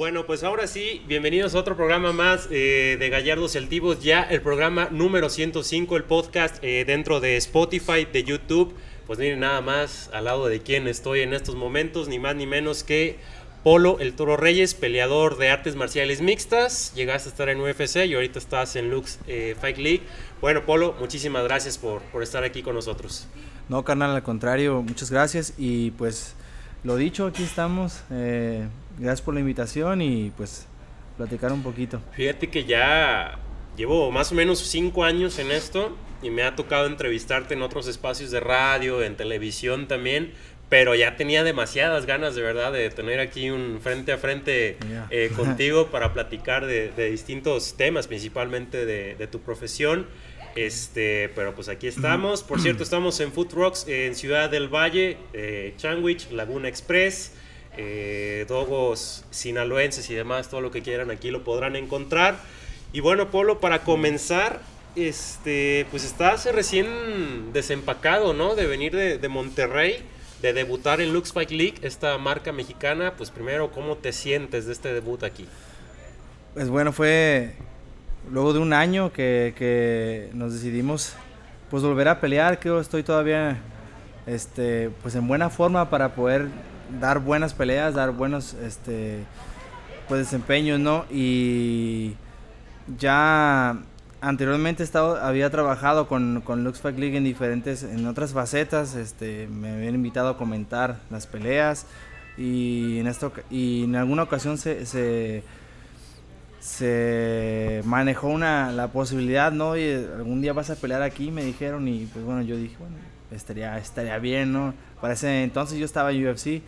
Bueno, pues ahora sí, bienvenidos a otro programa más eh, de Gallardos y ya el programa número 105, el podcast eh, dentro de Spotify, de YouTube. Pues miren, nada más al lado de quien estoy en estos momentos, ni más ni menos que Polo, el Toro Reyes, peleador de artes marciales mixtas. Llegaste a estar en UFC y ahorita estás en Lux eh, Fight League. Bueno, Polo, muchísimas gracias por, por estar aquí con nosotros. No, carnal, al contrario, muchas gracias y pues lo dicho, aquí estamos. Gracias por la invitación y pues platicar un poquito. Fíjate que ya llevo más o menos cinco años en esto y me ha tocado entrevistarte en otros espacios de radio, en televisión también, pero ya tenía demasiadas ganas de verdad de tener aquí un frente a frente eh, contigo para platicar de, distintos temas, principalmente de, tu profesión. Este, pero pues aquí estamos. Por cierto, estamos en Food Rocks en Ciudad del Valle, eh, Chanwich, Laguna Express, eh, dogos sinaloenses y demás, todo lo que quieran aquí lo podrán encontrar. Y bueno, Polo, para comenzar, este, pues estás recién desempacado, ¿no? De venir de, Monterrey, de debutar en Lux Bike League, esta marca mexicana. Pues primero, ¿cómo te sientes de este debut aquí? Pues bueno, fue luego de un año que, nos decidimos pues volver a pelear, creo estoy todavía este, pues en buena forma para poder dar buenas peleas, dar buenos este, pues desempeños, ¿no? Y ya anteriormente había trabajado con, con League en diferentes, en otras facetas, este, me habían invitado a comentar las peleas y en, esto, y en alguna ocasión se se manejó una, la posibilidad, ¿no? Y algún día vas a pelear aquí, me dijeron, y pues bueno, yo dije, bueno, estaría, estaría bien, ¿no? Para ese entonces yo estaba en UFC,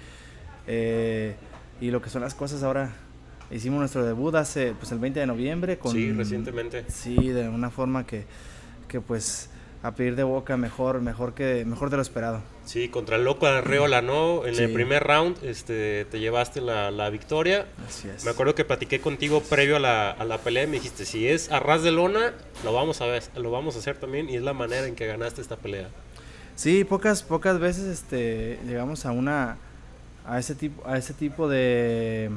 eh, y lo que son las cosas ahora, hicimos nuestro debut hace, pues el 20 de noviembre. Con, sí, recientemente. Sí, de una forma que, que pues a pedir de boca mejor, mejor que mejor de lo esperado. Sí, contra el loco Arreola, ¿no? En el primer round este, te llevaste la, victoria. Así es. Me acuerdo que platiqué contigo previo a la, a la, pelea y me dijiste, si es a ras de lona, lo vamos a ver, lo vamos a hacer también y es la manera en que ganaste esta pelea. Sí, pocas, pocas veces este, llegamos a una a ese tipo, a ese tipo de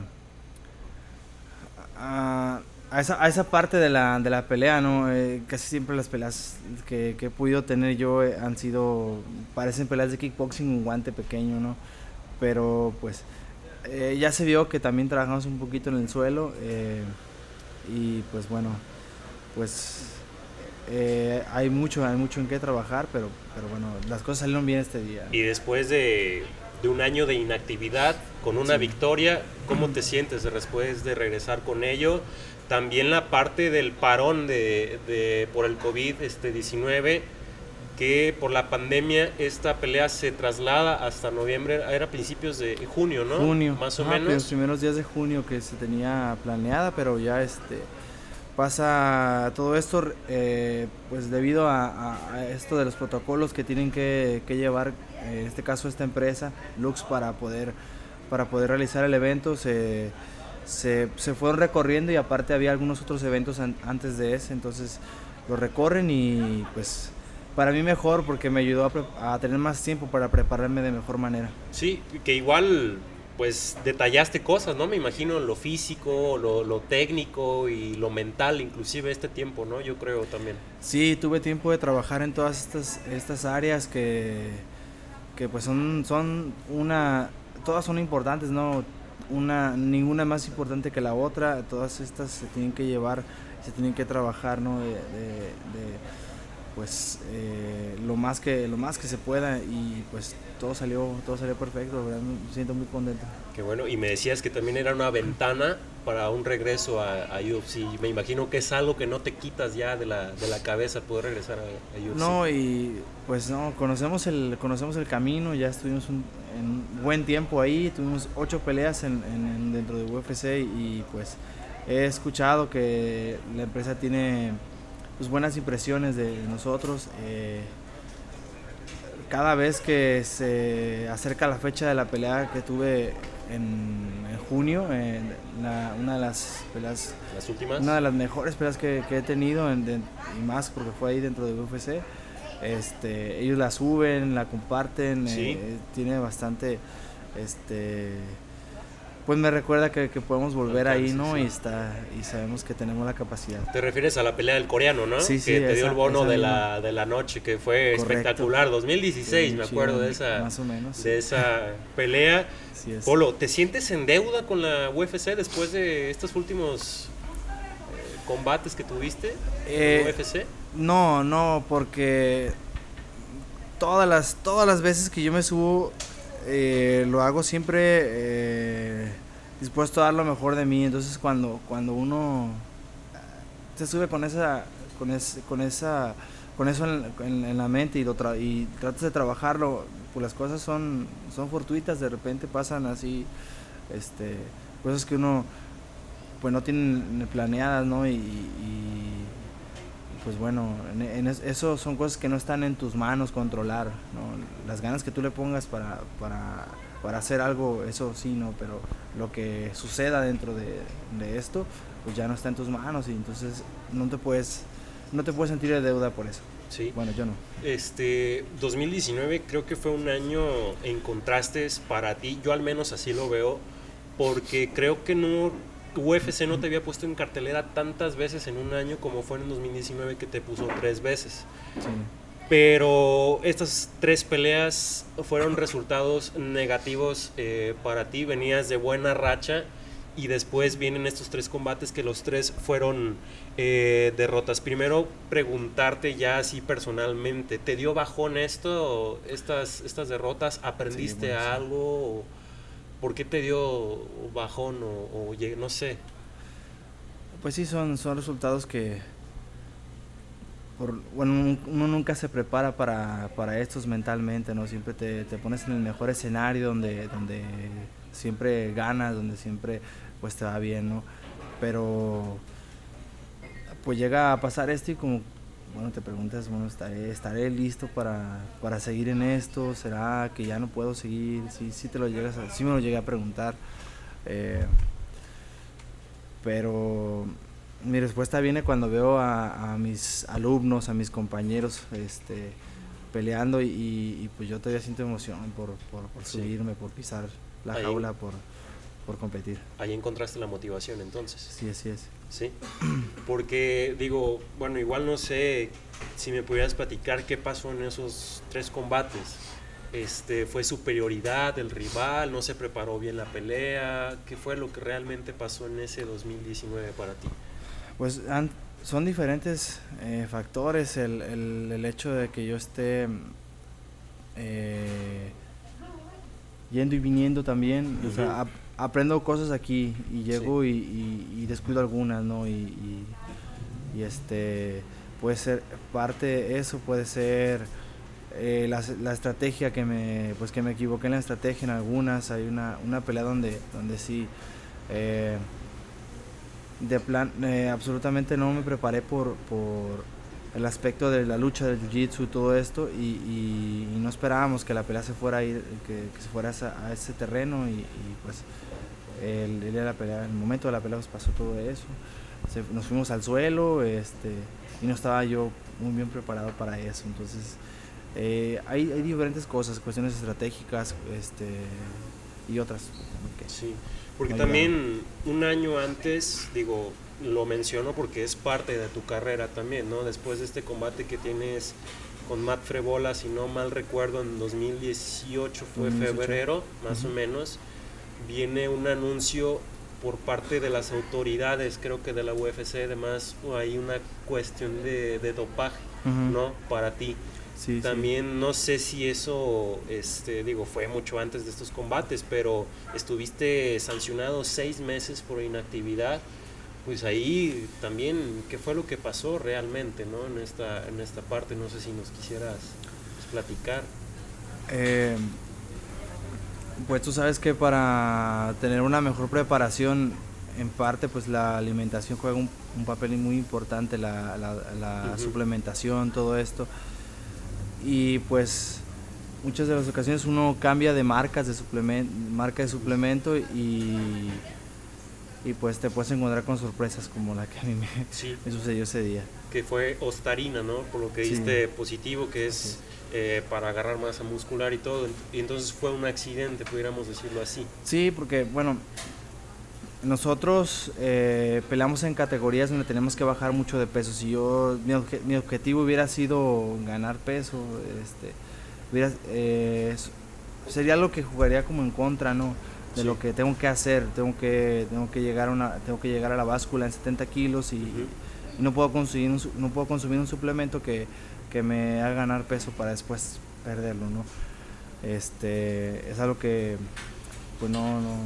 a esa, a esa parte de la, de la pelea, ¿no? Eh, casi siempre las peleas que, he podido tener yo eh, han sido, parecen peleas de kickboxing, un guante pequeño, ¿no? Pero pues eh, ya se vio que también trabajamos un poquito en el suelo y pues bueno, pues hay mucho, hay mucho en qué trabajar, pero, pero bueno, las cosas salieron bien este día. Y después de, de un año de inactividad, con una victoria, ¿cómo te sientes después de regresar con ello? También la parte del parón de, por el COVID-19, este, que por la pandemia esta pelea se traslada hasta noviembre, era principios de junio, ¿no? Junio. Más o menos. Los primeros días de junio que se tenía planeada, pero ya este pasa todo esto eh, pues debido a, esto de los protocolos que tienen que, llevar eh, en este caso esta empresa Lux para poder para poder realizar el evento se se, se fueron recorriendo y aparte había algunos otros eventos antes de ese, entonces lo recorren y pues para mí mejor porque me ayudó a, tener más tiempo para prepararme de mejor manera. Sí, que igual pues detallaste cosas, ¿no? Me imagino lo físico, lo, lo, técnico y lo mental, inclusive este tiempo, ¿no? Yo creo también. Sí, tuve tiempo de trabajar en todas estas, estas áreas que, que pues son, son una, todas son importantes, ¿no? una ninguna más importante que la otra, todas estas se tienen que llevar, se tienen que trabajar, ¿no? De, pues eh, lo más que lo más que se pueda y pues todo salió todo salió perfecto, me siento muy contento. Qué bueno, y me decías que también era una ventana para un regreso a, a UFC. Me imagino que es algo que no te quitas ya de la, de la cabeza poder regresar a, a UFC. No, y pues no, conocemos el conocemos el camino, ya estuvimos un, en buen tiempo ahí, tuvimos ocho peleas en, dentro de UFC y pues he escuchado que la empresa tiene pues, buenas impresiones de nosotros. Eh, cada vez que se acerca la fecha de la pelea que tuve en, junio, en una de las peleas, las últimas, una de las mejores peleas que, he tenido y más porque fue ahí dentro de UFC. Este, ellos la suben, la comparten, eh, tiene bastante, este, pues me recuerda que, podemos volver ahí, ¿no? Y está y sabemos que tenemos la capacidad. Te refieres a la pelea del coreano, ¿no? Sí, sí. Que te dio el bono de la, de la noche, que fue espectacular. 2016, me acuerdo de esa, más o menos, de esa pelea. Polo, ¿te sientes en deuda con la UFC después de estos últimos eh, combates que tuviste en eh, UFC? No, no, porque todas las, todas las veces que yo me subo eh, lo hago siempre eh, dispuesto a dar lo mejor de mí. Entonces cuando, cuando uno se sube con esa, con, con esa, con eso en, la mente y, lo y tratas de trabajarlo, pues las cosas son, son fortuitas, de repente pasan así, este, cosas que uno pues no tiene planeadas, ¿no? y pues bueno, en, eso son cosas que no están en tus manos controlar, ¿no? Las ganas que tú le pongas para, para, para hacer algo, eso sí, ¿no? Pero lo que suceda dentro de, de, esto, pues ya no está en tus manos y entonces no te puedes, no te puedes sentir de deuda por eso. Sí. Bueno, yo no. Este, 2019 creo que fue un año en contrastes para ti, yo al menos así lo veo, porque creo que no UFC no te había puesto en cartelera tantas veces en un año como fue en 2019 que te puso tres veces. Pero estas tres peleas fueron resultados negativos eh, para ti, venías de buena racha y después vienen estos tres combates que los tres fueron eh, derrotas. Primero preguntarte ya así personalmente, ¿te dio bajón esto, estas, estas derrotas? ¿Aprendiste algo? ¿Por qué te dio bajón o, no sé? Pues sí, son, son resultados que, bueno, uno nunca se prepara para, para estos mentalmente, ¿no? Siempre te, te, pones en el mejor escenario donde, donde siempre ganas, donde siempre pues te va bien, ¿no? Pero pues llega a pasar esto y como bueno, te preguntas, bueno, ¿estaré, estaré listo para, para, seguir en esto? ¿Será que ya no puedo seguir? Sí, sí, te lo llegas sí me lo llegué a preguntar. Eh, pero mi respuesta viene cuando veo a, mis alumnos, a mis compañeros este, peleando y, pues yo todavía siento emoción por, por, subirme, por pisar la jaula, por, por competir. Ahí encontraste la motivación entonces. Sí, así es. Sí, porque digo, bueno, igual no sé si me pudieras platicar qué pasó en esos tres combates. Este, ¿Fue superioridad del rival? ¿No se preparó bien la pelea? ¿Qué fue lo que realmente pasó en ese 2019 para ti? Pues son diferentes eh, factores. El, el, hecho de que yo esté eh, yendo y viniendo también. o sea, aprendo cosas aquí y llego y, descuido algunas, ¿no? Y, este puede ser parte de eso, puede ser eh, la, estrategia que me, pues que me equivoqué en la estrategia en algunas. Hay una, una pelea donde, donde sí, eh, de plan, eh, absolutamente no me preparé por, por el aspecto de la lucha del jiu-jitsu y todo esto y, no esperábamos que la pelea se fuera a ir, que, se fuera a, ese terreno y, pues el, el, la pelea, el momento de la pelea pues pasó todo eso. nos fuimos al suelo este, y no estaba yo muy bien preparado para eso. Entonces eh, hay, hay, diferentes cosas, cuestiones estratégicas este, y otras. sí, porque también un año antes, digo, lo menciono porque es parte de tu carrera también, ¿no? Después de este combate que tienes con Matt Frebola, si no mal recuerdo, en 2018 fue febrero, más o menos, viene un anuncio por parte de las autoridades, creo que de la UFC, además hay una cuestión de, dopaje, ¿no? Para ti. Sí, También no sé si eso, este, digo, fue mucho antes de estos combates, pero estuviste sancionado seis meses por inactividad pues ahí también, ¿qué fue lo que pasó realmente ¿no? en, esta, en esta parte? No sé si nos quisieras pues, platicar. Eh, pues tú sabes que para tener una mejor preparación en parte pues la alimentación juega un, papel muy importante, la, la, suplementación, todo esto. Y pues muchas de las ocasiones uno cambia de marcas de suplemento, marca de suplemento y, y pues te puedes encontrar con sorpresas como la que a mí me, sucedió ese día. Que fue Ostarina, ¿no? Por lo que diste positivo, que es eh, para agarrar masa muscular y todo. Y entonces fue un accidente, pudiéramos decirlo así. Sí, porque bueno, nosotros eh, peleamos en categorías donde tenemos que bajar mucho de peso. Si yo, mi, objetivo hubiera sido ganar peso, este, hubiera, eh, sería lo que jugaría como en contra, ¿no? De lo que tengo que hacer. Tengo que, tengo que llegar a una, tengo que llegar a la báscula en 70 kilos y, no puedo conseguir no puedo consumir un suplemento que, que me haga ganar peso para después perderlo, ¿no? Este, es algo que, pues no, no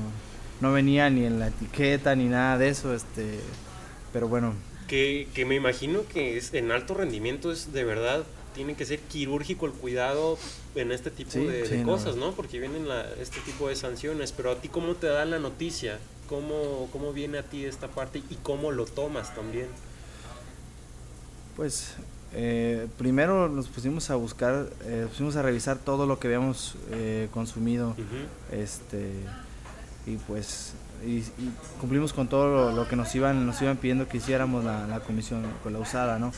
no venía ni en la etiqueta ni nada de eso, este, pero bueno. Que, que me imagino que es, en alto rendimiento es de verdad, tiene que ser quirúrgico el cuidado en este tipo de, cosas, no. Porque vienen este tipo de sanciones, pero a ti cómo te da la noticia, cómo, cómo viene a ti esta parte y cómo lo tomas también. Pues eh, primero nos pusimos a buscar, eh, pusimos a revisar todo lo que habíamos eh, consumido, este y pues y, cumplimos con todo lo, que nos iban nos iban pidiendo que hiciéramos la, comisión con la usada no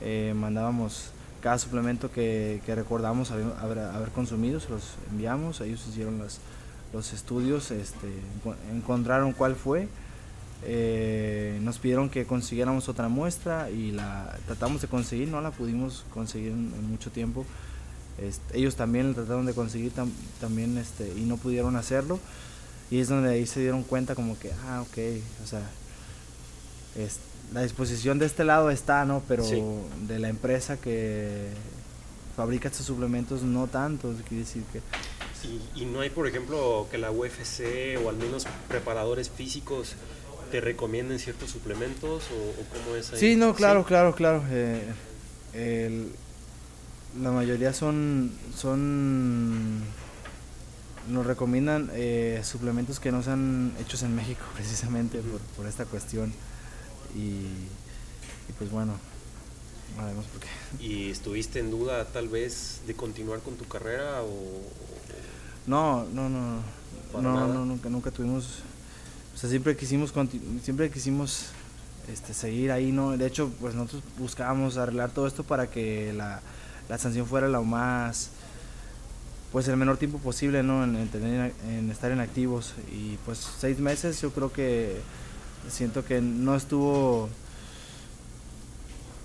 eh, mandábamos cada suplemento que, que recordamos haber, haber, consumido se los enviamos ellos hicieron los, los estudios este, encontraron cuál fue eh, nos pidieron que consiguiéramos otra muestra y la tratamos de conseguir no la pudimos conseguir en, mucho tiempo. Este, ellos también trataron de conseguir también este, y no pudieron hacerlo. Y es donde ahí se dieron cuenta como que, ah, ok, o sea, es, la disposición de este lado está, ¿no? Pero de la empresa que fabrica estos suplementos no tanto, quiere decir que... y no hay, por ejemplo, que la UFC o al menos preparadores físicos te recomienden ciertos suplementos o, cómo es ahí? Sí, no, claro, claro, claro. Eh, la mayoría son, son nos recomiendan eh, suplementos que no sean hechos en México precisamente por, esta cuestión y, pues bueno veremos por qué. ¿Y estuviste en duda tal vez de continuar con tu carrera o...? No, no, no, no, no, nunca, nunca tuvimos, o sea, siempre quisimos, siempre quisimos este, seguir ahí, ¿no? De hecho, pues nosotros buscábamos arreglar todo esto para que la, la sanción fuera lo más pues el menor tiempo posible ¿no? en, tener, en estar en activos y pues seis meses yo creo que siento que no estuvo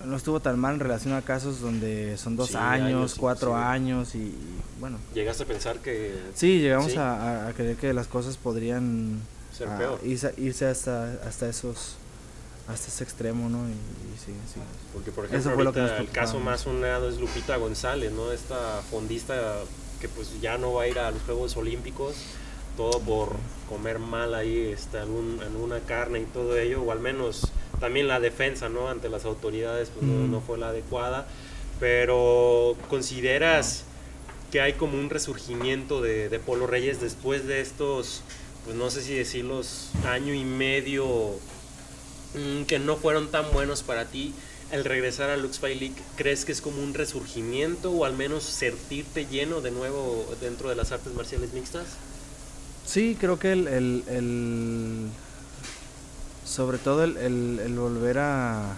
no estuvo tan mal en relación a casos donde son dos años, cuatro años y, bueno. ¿Llegaste a pensar que...? Sí, llegamos A, creer que las cosas podrían... Ser peor. Irse, hasta, hasta esos... Hasta ese extremo, ¿no? Y, sí, sí. Porque, por ejemplo, el caso más sonado es Lupita González, ¿no? Esta fondista que pues ya no va a ir a los Juegos Olímpicos, todo por comer mal ahí este, alguna carne y todo ello, o al menos también la defensa ¿no? ante las autoridades pues, no, fue la adecuada, pero consideras que hay como un resurgimiento de, de Polo Reyes después de estos, pues no sé si decirlos, año y medio mm, que no fueron tan buenos para ti el regresar a Lux League, ¿crees que es como un resurgimiento o al menos sentirte lleno de nuevo dentro de las artes marciales mixtas? Sí, creo que el, sobre todo el, volver a,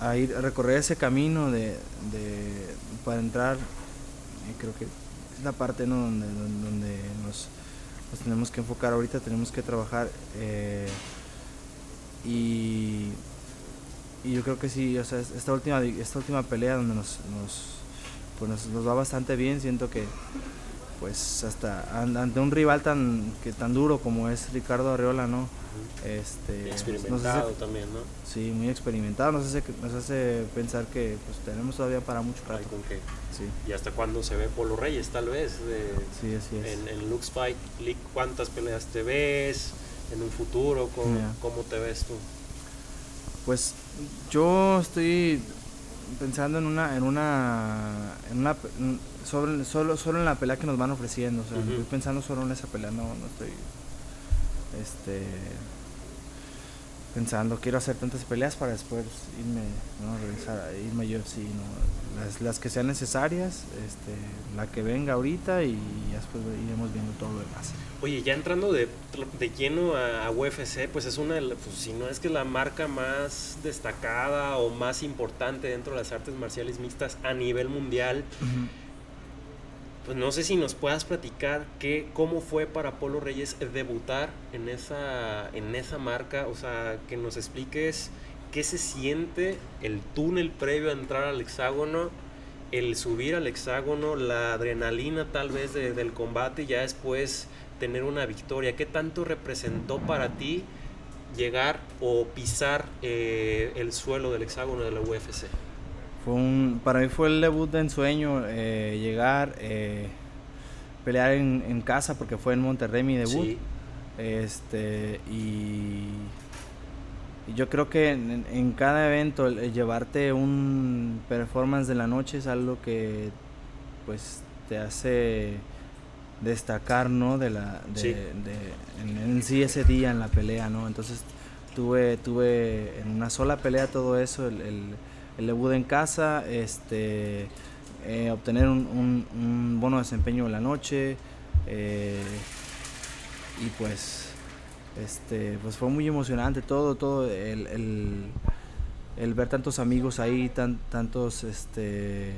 a ir a recorrer ese camino de, para entrar, creo que la parte ¿no? donde, donde nos, tenemos que enfocar ahorita, tenemos que trabajar. Eh, y, y yo creo que sí, o sea, esta última, esta última pelea donde nos, nos, pues nos, va bastante bien, siento que pues hasta ante un rival tan que tan duro como es Ricardo Arriola, ¿no? Este, experimentado también, ¿no? Sí, muy experimentado, nos hace, nos hace pensar que pues, tenemos todavía para mucho rato. ¿Con qué? Sí. ¿Y hasta cuándo se ve Polo Reyes, tal vez? sí, así es. En, en Lux Fight League, ¿cuántas peleas te ves? en un futuro? ¿Cómo, ¿Cómo, te ves tú? Pues yo estoy pensando en una en una en una sobre solo solo en la pelea que nos van ofreciendo o sea estoy pensando solo en esa pelea no no estoy este pensando, quiero hacer tantas peleas para después irme, ¿no? Regresar, irme yo, sí, ¿no? Las, las que sean necesarias, este, la que venga ahorita y después iremos viendo todo lo demás. Oye, ya entrando de, de lleno a, a, UFC, pues es una, pues, si no es que la marca más destacada o más importante dentro de las artes marciales mixtas a nivel mundial. Uh -huh pues no sé si nos puedas platicar qué, cómo fue para Polo Reyes debutar en esa, en esa marca, o sea, que nos expliques qué se siente el túnel previo a entrar al hexágono, el subir al hexágono, la adrenalina tal vez de, del combate y ya después tener una victoria, qué tanto representó para ti llegar o pisar eh, el suelo del hexágono de la UFC. Fue un, para mí fue el debut de ensueño, eh, llegar, eh, pelear en, en, casa, porque fue en Monterrey mi debut. Sí. Este, y, yo creo que en, en cada evento el, el, llevarte un performance de la noche es algo que pues te hace destacar, ¿no? De la, de, Sí. de- en, en sí ese día en la pelea, ¿no? Entonces tuve, tuve en una sola pelea todo eso, el, el, el debut en casa, este, eh, obtener un, un, un bono de desempeño en la noche, eh, y pues, este, pues fue muy emocionante todo, todo, el, el, el ver tantos amigos ahí, tan, tantos, este,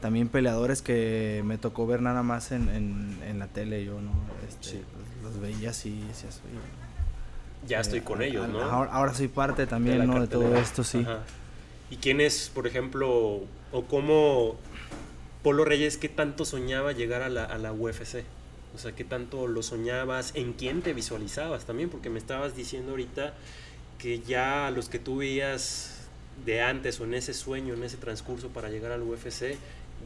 también peleadores que me tocó ver nada más en, en, en la tele yo, ¿no? Este, Sí. Los veía así, y decías, "Oye, Ya eh, estoy con a- ellos, a- ¿no? Ahora, ahora soy parte también, ¿no? De todo esto, sí. Ajá. ¿Y quién es, por ejemplo, o cómo Polo Reyes, qué tanto soñaba llegar a la, UFC? O sea, ¿qué tanto lo soñabas? ¿En quién te visualizabas también? Porque me estabas diciendo ahorita que ya los que tú veías de antes o en ese sueño, en ese transcurso para llegar al UFC,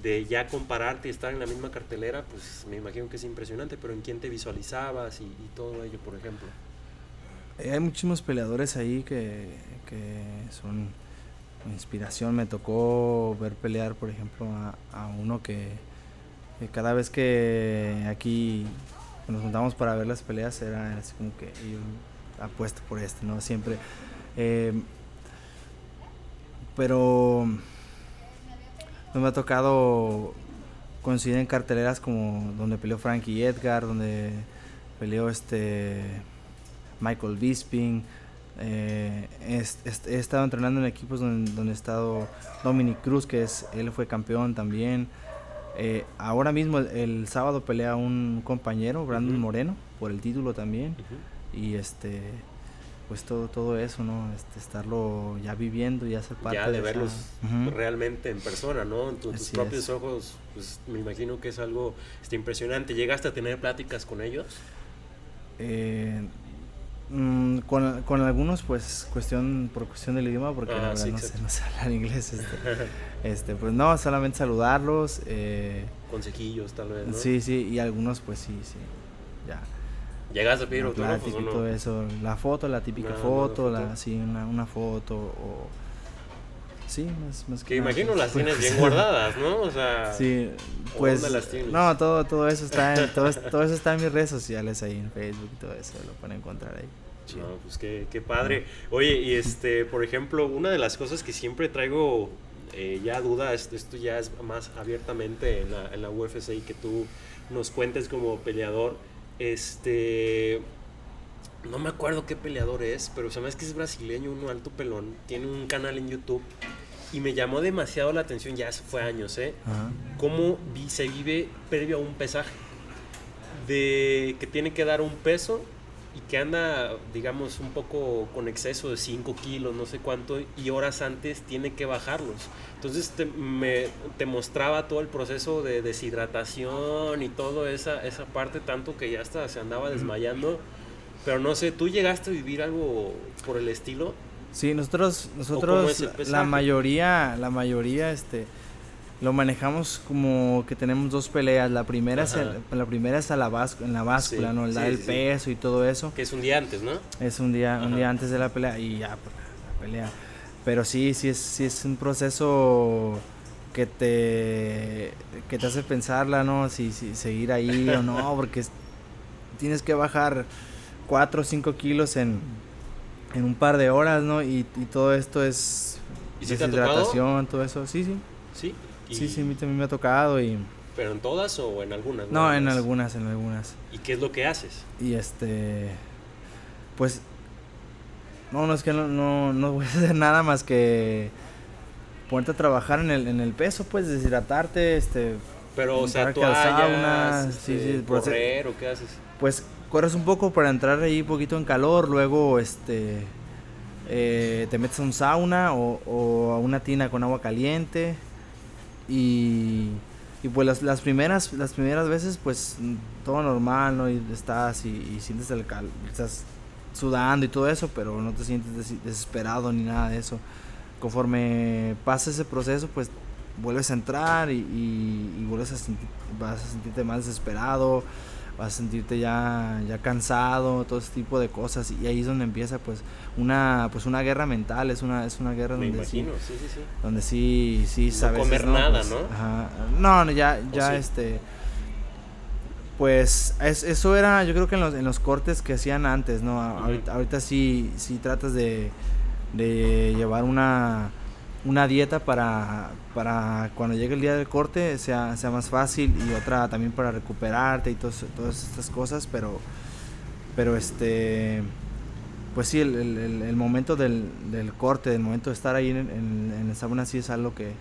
de ya compararte y estar en la misma cartelera, pues me imagino que es impresionante, pero ¿en quién te visualizabas y, y todo ello, por ejemplo? Eh, Hay muchísimos peleadores ahí que, que son inspiración. Me tocó ver pelear, por ejemplo, a, uno que, cada vez que aquí nos juntamos para ver las peleas era así como que yo apuesto por este, ¿no? Siempre. Eh, pero no me ha tocado coincidir en carteleras como donde peleó Frankie Edgar, donde peleó este Michael Bisping. Eh, es- es- he estado entrenando en equipos donde, donde ha estado Dominic Cruz, que es él fue campeón también. Eh, ahora mismo el, el sábado pelea un compañero, Brandon Ujú. Moreno, por el título también. Ujú. Y este pues todo todo eso, ¿no? Este, estarlo ya viviendo, ya ser parte ya de esa- verlos Ujú. realmente en persona, ¿no? En tu- tus propios es. ojos, pues me imagino que es algo este, impresionante. ¿Llegaste a tener pláticas con ellos? Eh, mm, con, con algunos, pues, cuestión por cuestión del idioma, porque Ah, la verdad sí, no, sé, no sé hablar inglés. Este, este, pues no, solamente saludarlos. eh, Consejillos, tal vez, ¿no? Sí, sí, y algunos, pues sí, sí. Ya. ¿Llegaste a pedir autógrafos o no? todo eso. La foto, la típica una foto, foto. la, sí, una, una foto. O, sí, más, más Que nada, imagino las pues, tienes bien guardadas, ¿no? O sea, Sí, ¿o pues dónde las tienes? no, todo todo eso está en, todo, todo eso está en mis redes sociales ahí en Facebook y todo eso, lo pueden encontrar ahí. Chido. No, pues qué, qué padre. Oye, y este, por ejemplo, una de las cosas que siempre traigo eh, ya duda, esto, esto ya es más abiertamente en la, en la UFC y que tú nos cuentes como peleador, este, no me acuerdo qué peleador es, pero hace que es brasileño, uno alto pelón, tiene un canal en YouTube y me llamó demasiado la atención, ya fue años, ¿eh? Ajá. cómo vi- se vive previo a un pesaje. De que tiene que dar un peso y que anda, digamos, un poco con exceso de 5 kilos, no sé cuánto, y horas antes tiene que bajarlos. Entonces te, me, te mostraba todo el proceso de deshidratación y toda esa, esa parte, tanto que ya hasta se andaba desmayando. Pero no sé, ¿tú llegaste a vivir algo por el estilo? Sí, nosotros, nosotros la mayoría, la mayoría, este, lo manejamos como que tenemos dos peleas. La primera es el- la primera es a la en la báscula, Sí, ¿no? El sí, el sí, peso y todo eso. Que es un día antes, ¿no? Es un día, un día antes de la pelea y ya, pues, la pelea. Pero sí, sí es, sí es un proceso que te, que te hace pensarla, ¿no? Si, si seguir ahí o no, porque es- tienes que bajar 4 o 5 kilos en, en un par de horas, ¿no? Y, y todo esto es ¿Y si te ha deshidratación, todo eso. Sí, sí. Sí. Y- Sí, sí, a mí también me ha tocado y... ¿Pero en todas o en algunas? No, en algunas, en algunas. ¿Y qué es lo que haces? Y este... Pues... No, no, es que no, no, no voy a hacer nada más que... Ponerte a trabajar en el, en el peso, pues, deshidratarte, este... Pero, o sea, toallas, sauna, sí, este, sí, por hacer- correr o qué haces? pues corres un poco para entrar ahí un poquito en calor, luego este eh, te metes a un sauna o, o a una tina con agua caliente y, y pues las, las primeras las primeras veces pues todo normal, ¿no? Y estás y, sientes el cal, estás sudando y todo eso, pero no te sientes des- desesperado ni nada de eso. Conforme pasa ese proceso, pues vuelves a entrar y, y- vuelves a vas a sentirte más desesperado, vas a sentirte ya, ya cansado, todo ese tipo de cosas y ahí es donde empieza pues una pues una guerra mental, es una es una guerra Me donde sí, imagino, sí, sí, sí. donde sí sí No sabes comer nada, ¿no? no, no, ya ¿O ya sí? este pues es- eso era yo creo que en los, en los cortes que hacían antes, ¿no? Ahorita, ahorita sí sí tratas de de llevar una una dieta para, para cuando llegue el día del corte sea, sea más fácil y otra también para recuperarte y tos- todas estas cosas, pero, pero este, pues sí, el, el- momento del, del corte, el momento de estar ahí en, en, en el sauna sí es algo que,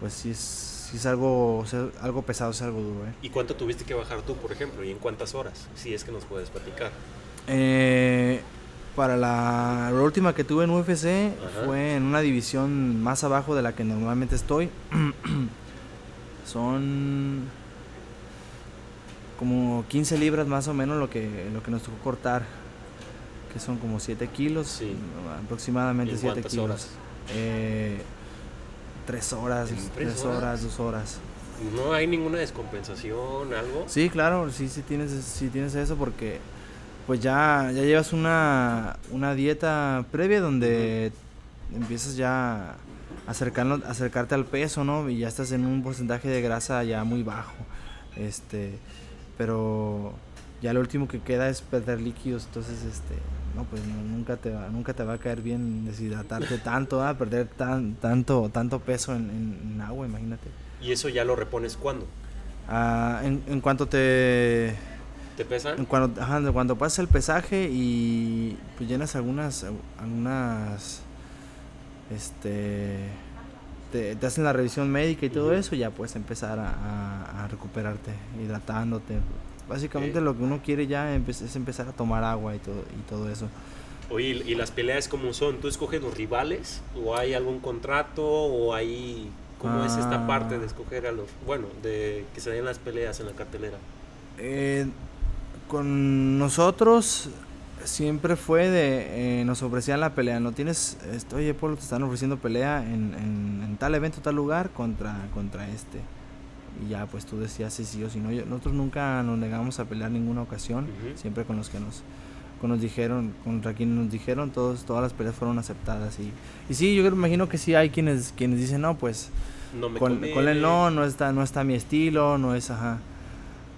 pues sí es, sí es algo, o sea, algo pesado, es algo duro, ¿eh? ¿Y cuánto tuviste que bajar tú, por ejemplo? ¿Y en cuántas horas? Si es que nos puedes platicar. Eh, para la, la última que tuve en UFC Ajá. fue en una división más abajo de la que normalmente estoy. Son como 15 libras más o menos lo que, lo que nos tocó cortar. Que son como 7 kilos. Sí. Aproximadamente ¿En 7 cuántas kilos. horas? Eh, tres horas, ¿En tres 3 horas? horas, 2 horas. ¿No hay ninguna descompensación, algo? Sí, claro, sí, sí tienes, sí tienes eso porque pues ya, ya llevas una, una dieta previa donde empiezas ya a acercarlo, acercarte al peso, ¿no? Y ya estás en un porcentaje de grasa ya muy bajo. Este, pero ya lo último que queda es perder líquidos, entonces este, no, pues no, nunca te va, nunca te va a caer bien deshidratarte tanto, ¿ah? perder tan, tanto, tanto peso en, en- en agua, imagínate. ¿Y eso ya lo repones cuándo? Ah, en, en cuanto te ¿Te pesan? cuando, ajá, cuando pasa el pesaje y pues llenas algunas, algunas, este, te, te hacen la revisión médica y todo eso, ya puedes empezar a, a- a recuperarte, hidratándote. Básicamente lo que uno quiere ya es empezar a tomar agua y todo, y todo eso. Oye, ¿y y las peleas cómo son? ¿Tú escoges los rivales? ¿O hay algún contrato? ¿O hay... ¿Cómo es esta Ah. parte de escoger a los... Bueno, de que se den las peleas en la cartelera? Eh, con nosotros siempre fue de, eh, nos ofrecían la pelea, no tienes, este, oye Polo, te están ofreciendo pelea en, en- en tal evento, tal lugar contra, contra este. Y ya pues tú decías si sí o si no. Yo- nosotros nunca nos negamos a pelear ninguna ocasión, siempre con los que nos, con nos dijeron, contra quienes nos dijeron, todos, todas las peleas fueron aceptadas. Y, y sí, yo imagino que sí hay quienes, quienes dicen, no, pues No me con, con él no, no está, no está mi estilo, no es, ajá.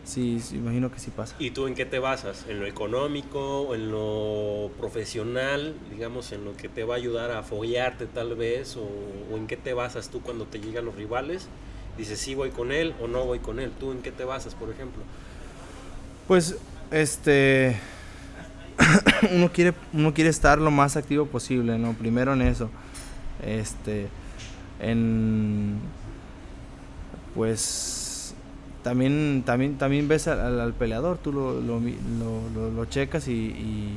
Sí, sí, imagino que sí pasa. ¿Y tú en qué te basas? ¿En lo económico? ¿En lo profesional? Digamos, en lo que te va a ayudar a foguearte tal vez. ¿O, o en qué te basas tú cuando te llegan los rivales? Dices, sí voy con él o no voy con él. ¿Tú en qué te basas, por ejemplo? Pues, este, uno quiere, uno quiere estar lo más activo posible, ¿no? Primero en eso, este, en, pues, también, también, también ves al, al- al peleador, tú lo, lo, lo- lo- checas y,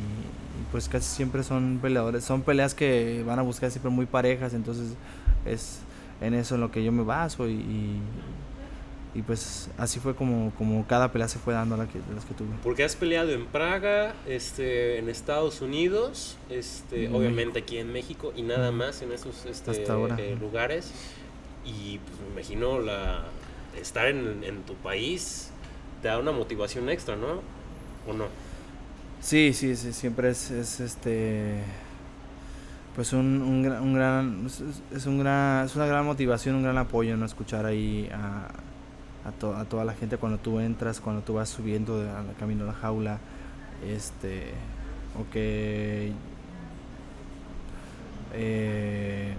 pues casi siempre son peleadores, son peleas que van a buscar siempre muy parejas, entonces es en eso en lo que yo me baso y, y, y, pues así fue como, como cada pelea se fue dando la que, las que tuve. Porque has peleado en Praga, este, en Estados Unidos, este, En obviamente aquí en México y nada más en esos este, Hasta ahora. eh, lugares. Y pues me imagino la estar en, tu país te da una motivación extra, ¿no? ¿O no? Sí, sí, sí, siempre es, es este pues un, gran- es, gran es una gran motivación, un gran apoyo no escuchar ahí a, a, to- a toda la gente cuando tú entras, cuando tú vas subiendo al camino a la jaula, este o que eh,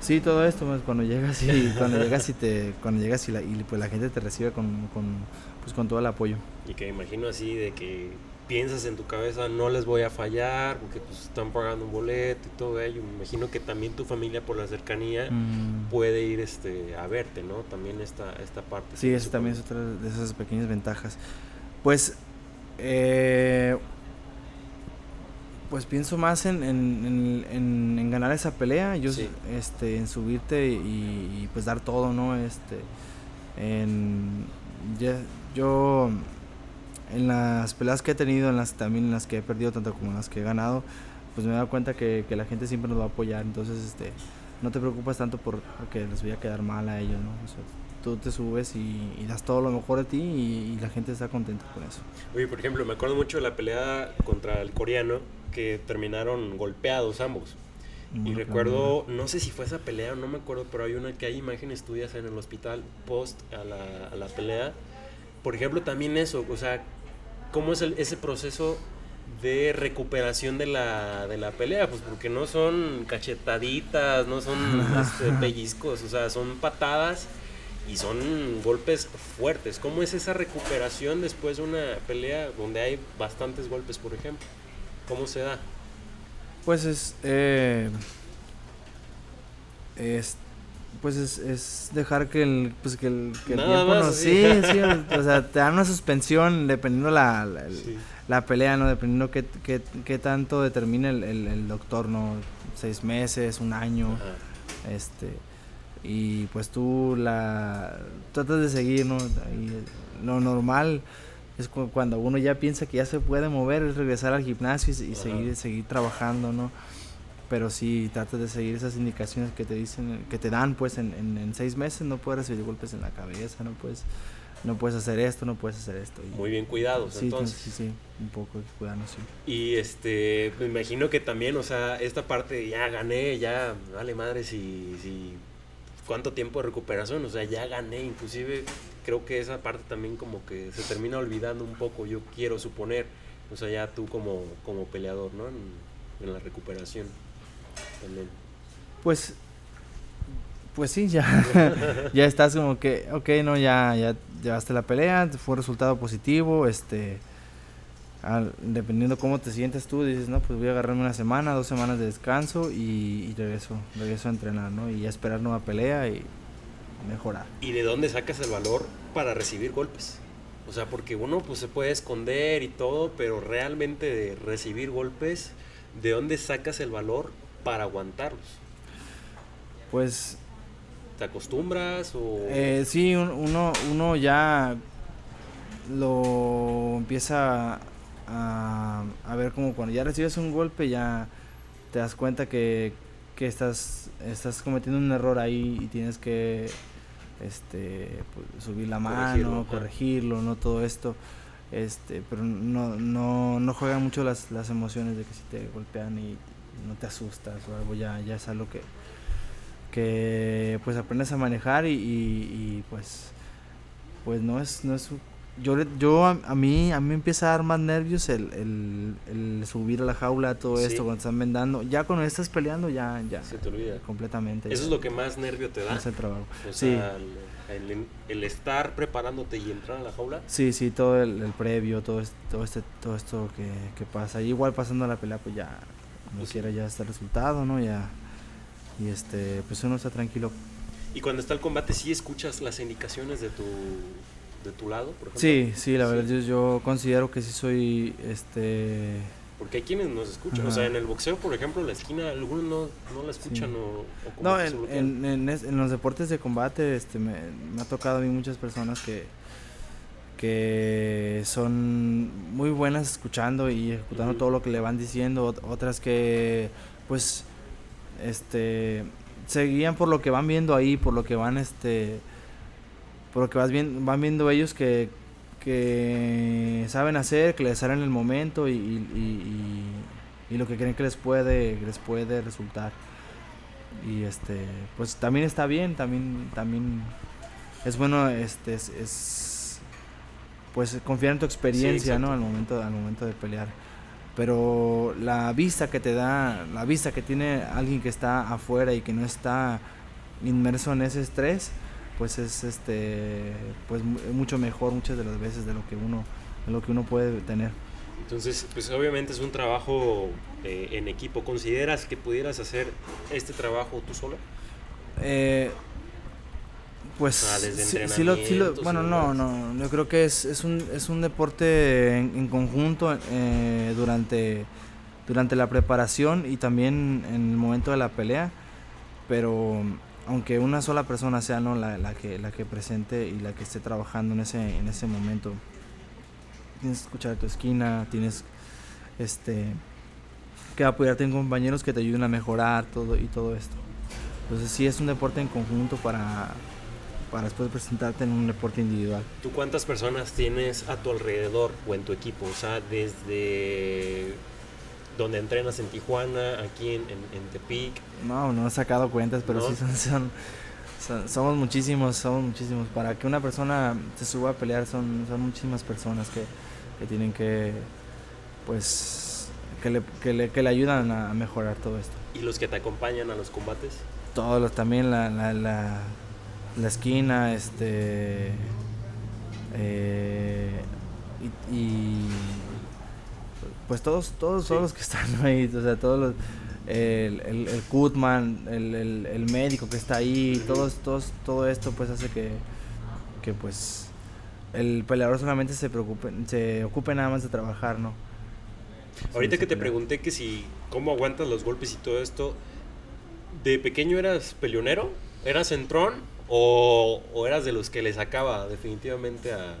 sí todo esto pues, cuando llegas y cuando llegas y te cuando llegas y, la, y pues la gente te recibe con, con pues con todo el apoyo y que imagino así de que piensas en tu cabeza no les voy a fallar porque pues están pagando un boleto y todo ello me imagino que también tu familia por la cercanía Mm. puede ir este a verte no también esta esta parte Sí, eso también es otra de esas pequeñas ventajas. Pues, eh, pues pienso más en, en, en- ganar esa pelea, yo, Sí. este, en subirte y, y, pues dar todo, ¿no? Este, en, ya- yo, en las peleas que he tenido, en las también en las que he perdido, tanto como en las que he ganado, pues me he dado cuenta que, que la gente siempre nos va a apoyar, entonces, este, no te preocupas tanto por que les voy a quedar mal a ellos, ¿no? O sea, tú te subes y, y das todo lo mejor de ti y, y la gente está contenta con eso. Oye, por ejemplo, me acuerdo mucho de la pelea contra el coreano que terminaron golpeados ambos. Y recuerdo, no sé si fue esa pelea o no me acuerdo, pero hay una que hay imágenes tuyas en el hospital post a la, a la pelea. Por ejemplo, también eso, o sea, ¿cómo es el- ese proceso de recuperación de la, de la pelea? Pues porque no son cachetaditas, no son este, pellizcos, o sea, son patadas y son golpes fuertes. ¿Cómo es esa recuperación después de una pelea donde hay bastantes golpes, por ejemplo? ¿Cómo se da? Pues es, eh, es pues es, es dejar que el, pues que el, que el tiempo más, sí, sí, o sea, te dan una suspensión dependiendo la, la, el- Sí. la pelea, ¿no? Dependiendo qué, qué, qué tanto determine el, el, el doctor, ¿no? Seis meses, un año, Ajá. este, y pues tú la tratas de seguir, ¿no? Y lo normal es cu- cuando uno ya piensa que ya se puede mover, es regresar al gimnasio y, y seguir, seguir trabajando, ¿no? Pero sí tratas de seguir esas indicaciones que te dicen, que te dan, pues en, en, en seis meses no puedes recibir golpes en la cabeza, no puedes, no puedes hacer esto, no puedes hacer esto. Muy bien cuidados, Sí, entonces. sí, sí, un poco cuidarnos, sí. Y este, me imagino que también, o sea, esta parte ya gané, ya vale madre si, si cuánto tiempo de recuperación, o sea, ya gané, inclusive creo que esa parte también como que se termina olvidando un poco, yo quiero suponer, o sea, ya tú como, como peleador, ¿no? En, en la recuperación también. Pues, pues sí, ya, ya estás como que, ok, no, ya, ya llevaste la pelea, fue un resultado positivo, este, al- dependiendo cómo te sientes tú, dices, no, pues voy a agarrarme una semana, dos semanas de descanso y, y regreso, regreso a entrenar, ¿no? Y a esperar nueva pelea y mejorar. ¿Y de dónde sacas el valor para recibir golpes? O sea, porque uno pues se puede esconder y todo, pero realmente de recibir golpes, ¿de dónde sacas el valor para aguantarlos? Pues ¿Te acostumbras o...? Eh, sí, un- uno, uno ya lo empieza a, a ver como cuando ya recibes un golpe ya te das cuenta que, que estás, estás cometiendo un error ahí y tienes que este, pues, subir la mano, corregirlo, no todo esto. Este, pero no, no, no juegan mucho las, las emociones de que si te golpean y no te asustas o algo, ya, ya es algo que, que pues aprendes a manejar y, y- y, pues pues no es no es yo yo a, a mí a mí me empieza a dar más nervios el, el, el subir a la jaula todo Sí. esto cuando están vendando ya cuando estás peleando ya ya Se te olvida. completamente Eso ya es lo que más nervio te da. es el trabajo O sí sea, el, estar preparándote y entrar a la jaula. sí sí todo el, el previo todo es- todo este todo esto que, que pasa y igual pasando la pelea pues ya como Pues sí. quiera ya está el resultado no ya y este pues uno está tranquilo Y cuando está el combate, ¿sí escuchas las indicaciones de tu, de tu lado, por ejemplo? sí sí la Sí. verdad yo, yo considero que sí soy este Porque hay quienes nos escuchan. O sea, en el boxeo, por ejemplo, la esquina, algunos no, no la escuchan Sí. o, o No, en, en, en es- en los deportes de combate este, me, me ha tocado a mí muchas personas que, que son muy buenas escuchando y ejecutando todo lo que le van diciendo, ot- otras que pues este se guían por lo que van viendo ahí, por lo que van este por lo que vas bien, van viendo ellos que, que saben hacer, que les sale en el momento y, y- y- y- y lo que creen que les puede, les puede resultar y este pues también está bien también también es bueno este es, es, pues confiar en tu experiencia. ¿no? Al momento, al momento de pelear. Pero la vista que te da, la vista que tiene alguien que está afuera y que no está inmerso en ese estrés, pues es este pues mu- mucho mejor muchas de las veces de lo que uno de lo que uno puede tener. Entonces, pues obviamente es un trabajo eh, en equipo. ¿Consideras que pudieras hacer este trabajo tú solo? Eh, pues Ah, desde sí, sí lo, sí lo- bueno, no, no, yo creo que es, es, un, es un deporte en, en conjunto eh, durante, durante la preparación y también en el momento de la pelea, pero aunque una sola persona sea ¿no? la, la que, la que presente y la que esté trabajando en ese, en ese momento, tienes que escuchar a tu esquina, tienes este, que apoyarte en compañeros que te ayuden a mejorar todo y todo esto. Entonces sí es un deporte en conjunto para, para después presentarte en un deporte individual. ¿Tú cuántas personas tienes a tu alrededor o en tu equipo? O sea, desde donde entrenas en Tijuana, aquí en, en- en Tepic. No, no he sacado cuentas, pero ¿No? sí son, son- son- somos muchísimos, somos muchísimos. Para que una persona se suba a pelear son, son muchísimas personas que, que tienen que, pues, que le, que le, que le ayudan a mejorar todo esto. ¿Y los que te acompañan a los combates? todos los también la, la, la, la esquina este eh, y, y, pues todos todos Sí. todos los que están ahí o sea todos los el, el, el Kutman, el, el, el médico que está ahí, todos, todos, todo esto pues hace que, que pues el peleador solamente se preocupe, se ocupe nada más de trabajar, ¿no? Ahorita Sí, que te pregunté que si cómo aguantas los golpes y todo esto, ¿de pequeño eras peleonero? ¿Eras centrón? ¿O, o eras de los que le sacaba definitivamente a,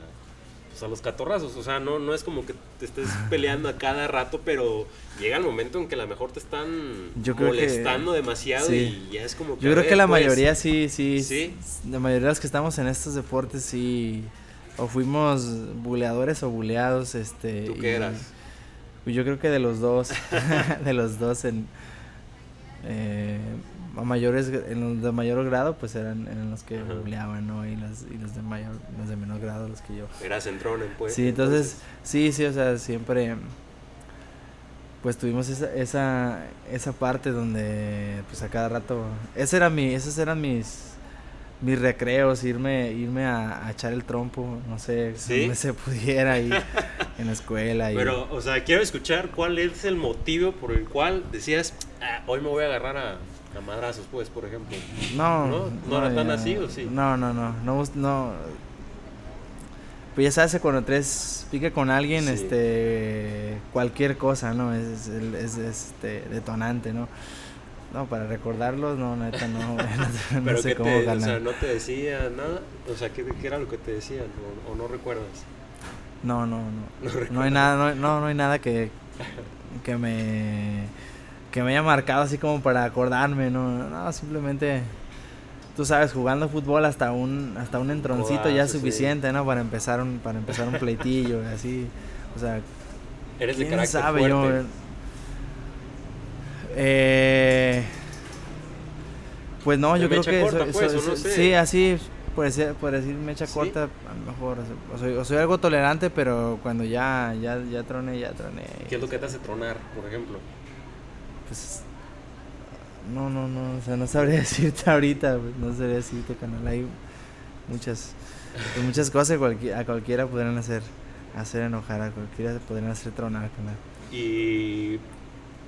pues, a los catorrazos? O sea, no, no es como que te estés peleando a cada rato, pero llega el momento en que a lo mejor te están Yo creo que- molestando demasiado sí. y ya es como que... Yo creo ver, que la pues, mayoría sí, sí, ¿Sí? La mayoría de los que estamos en estos deportes sí, o fuimos buleadores o buleados, este. ¿Tú y- qué eras? pues yo creo que de los dos, de los dos en eh, a mayores, en los de mayor grado, pues eran, eran los que Ajá. buleaban, ¿no? Y los, y los de mayor, los de menor grado, los que yo. Eras centrón, pues. Sí, entonces, sí, sí, o sea, siempre pues tuvimos esa, esa, esa parte donde pues a cada rato, ese era mi, esos eran mis mis recreos, irme, irme a, a echar el trompo, no sé, ¿Sí? donde se pudiera ahí en la escuela y Pero, o sea, quiero escuchar cuál es el motivo por el cual decías, "Ah, hoy me voy a agarrar a, a madrazos, pues, por ejemplo. no, ¿No? ¿No era tan ya- así o sí? No, no, no, no, no. Pues ya sabes cuando tres pique con alguien, Sí. este, cualquier cosa, ¿no? Es, es, es, este, detonante, ¿no? No, para recordarlos, no, neta, no, no, no Pero sé que cómo te, o sea, no te decía nada, o sea, ¿qué, qué era lo que te decían o, o no recuerdas? No, no, No no. No hay nada, no, no, no hay nada que, que me que me haya marcado así como para acordarme, no, no, simplemente tú sabes, jugando fútbol hasta un hasta un entroncito ya es sí. suficiente, ¿no? Para empezar un para empezar un pleitillo, así, o sea, Eres de quién carácter sabe fuerte. yo. eh, pues no, De yo creo que corta, pues, no sé. sí, así por decir, por decir mecha ¿Sí? corta, a lo mejor o soy, o soy algo tolerante, pero cuando ya ya ya troné, ya troné. ¿Qué es lo que te hace tronar, por ejemplo? Pues no, no, no, o sea, no sabría decirte ahorita, pues, no sabría decirte, canal, hay muchas pues, muchas cosas que a cualquiera podrían hacer hacer enojar, a cualquiera podrían hacer tronar, canal. Y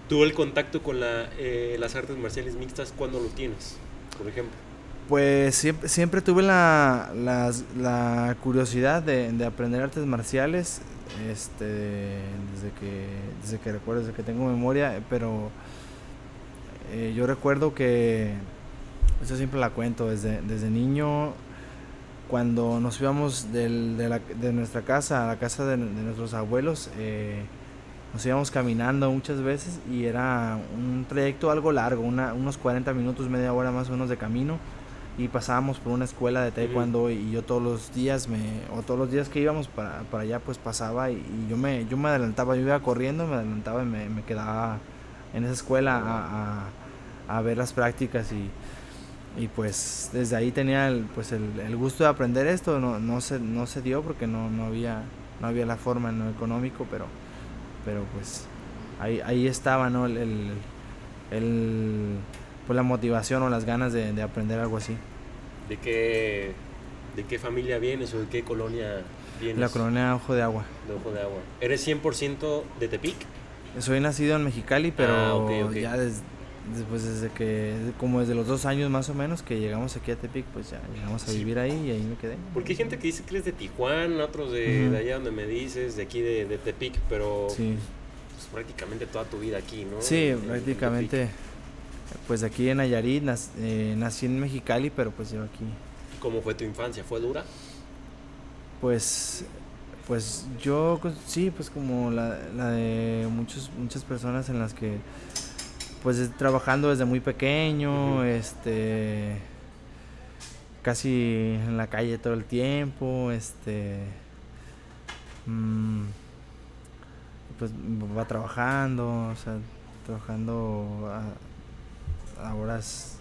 tú el contacto con la, eh, las artes marciales mixtas, ¿cuándo lo tienes, por ejemplo? Pues siempre, siempre tuve la, las- la curiosidad de, de aprender artes marciales, este, desde que, desde que recuerdo, desde que tengo memoria, pero eh, yo recuerdo que, eso siempre la cuento, desde, desde niño, cuando nos íbamos del- de, la- de nuestra casa a la casa de, de nuestros abuelos, eh, nos íbamos caminando muchas veces y era un trayecto algo largo, una- unos 40 minutos, media hora más o menos de camino y pasábamos por una escuela de taekwondo y yo todos los días me o todos los días que íbamos para, para allá pues pasaba y, y yo me yo me adelantaba yo iba corriendo me adelantaba y me, me quedaba en esa escuela a, a- a ver las prácticas y, y pues desde ahí tenía el, pues el, el gusto de aprender esto no, no se no se dio porque no, no había no había la forma en lo económico, pero, pero pues ahí, ahí estaba, ¿no? El, el, el- pues la motivación o las ganas de, de aprender algo así. ¿De qué, ¿De qué familia vienes o de qué colonia vienes? La colonia Ojo de Agua. De Ojo de Agua. ¿Eres 100% de Tepic? Soy nacido en Mexicali, pero Ah, ok, ok. ya des- después desde que, como desde los dos años más o menos que llegamos aquí a Tepic, pues ya llegamos a vivir ahí y ahí me quedé. Porque hay gente que dice que eres de Tijuana, otros de, de allá donde me dices, de aquí de, de Tepic, pero Sí, pues, prácticamente toda tu vida aquí, ¿no? sí, En- en prácticamente, pues aquí en Nayarit, nac- eh, nací en Mexicali, pero pues yo aquí. ¿Cómo fue tu infancia? ¿Fue dura? pues, pues yo, pues, sí, pues como la, la de muchos, muchas personas en las que, pues es- trabajando desde muy pequeño, este, casi en la calle todo el tiempo, este, mm, pues papá trabajando, o sea, trabajando a, a horas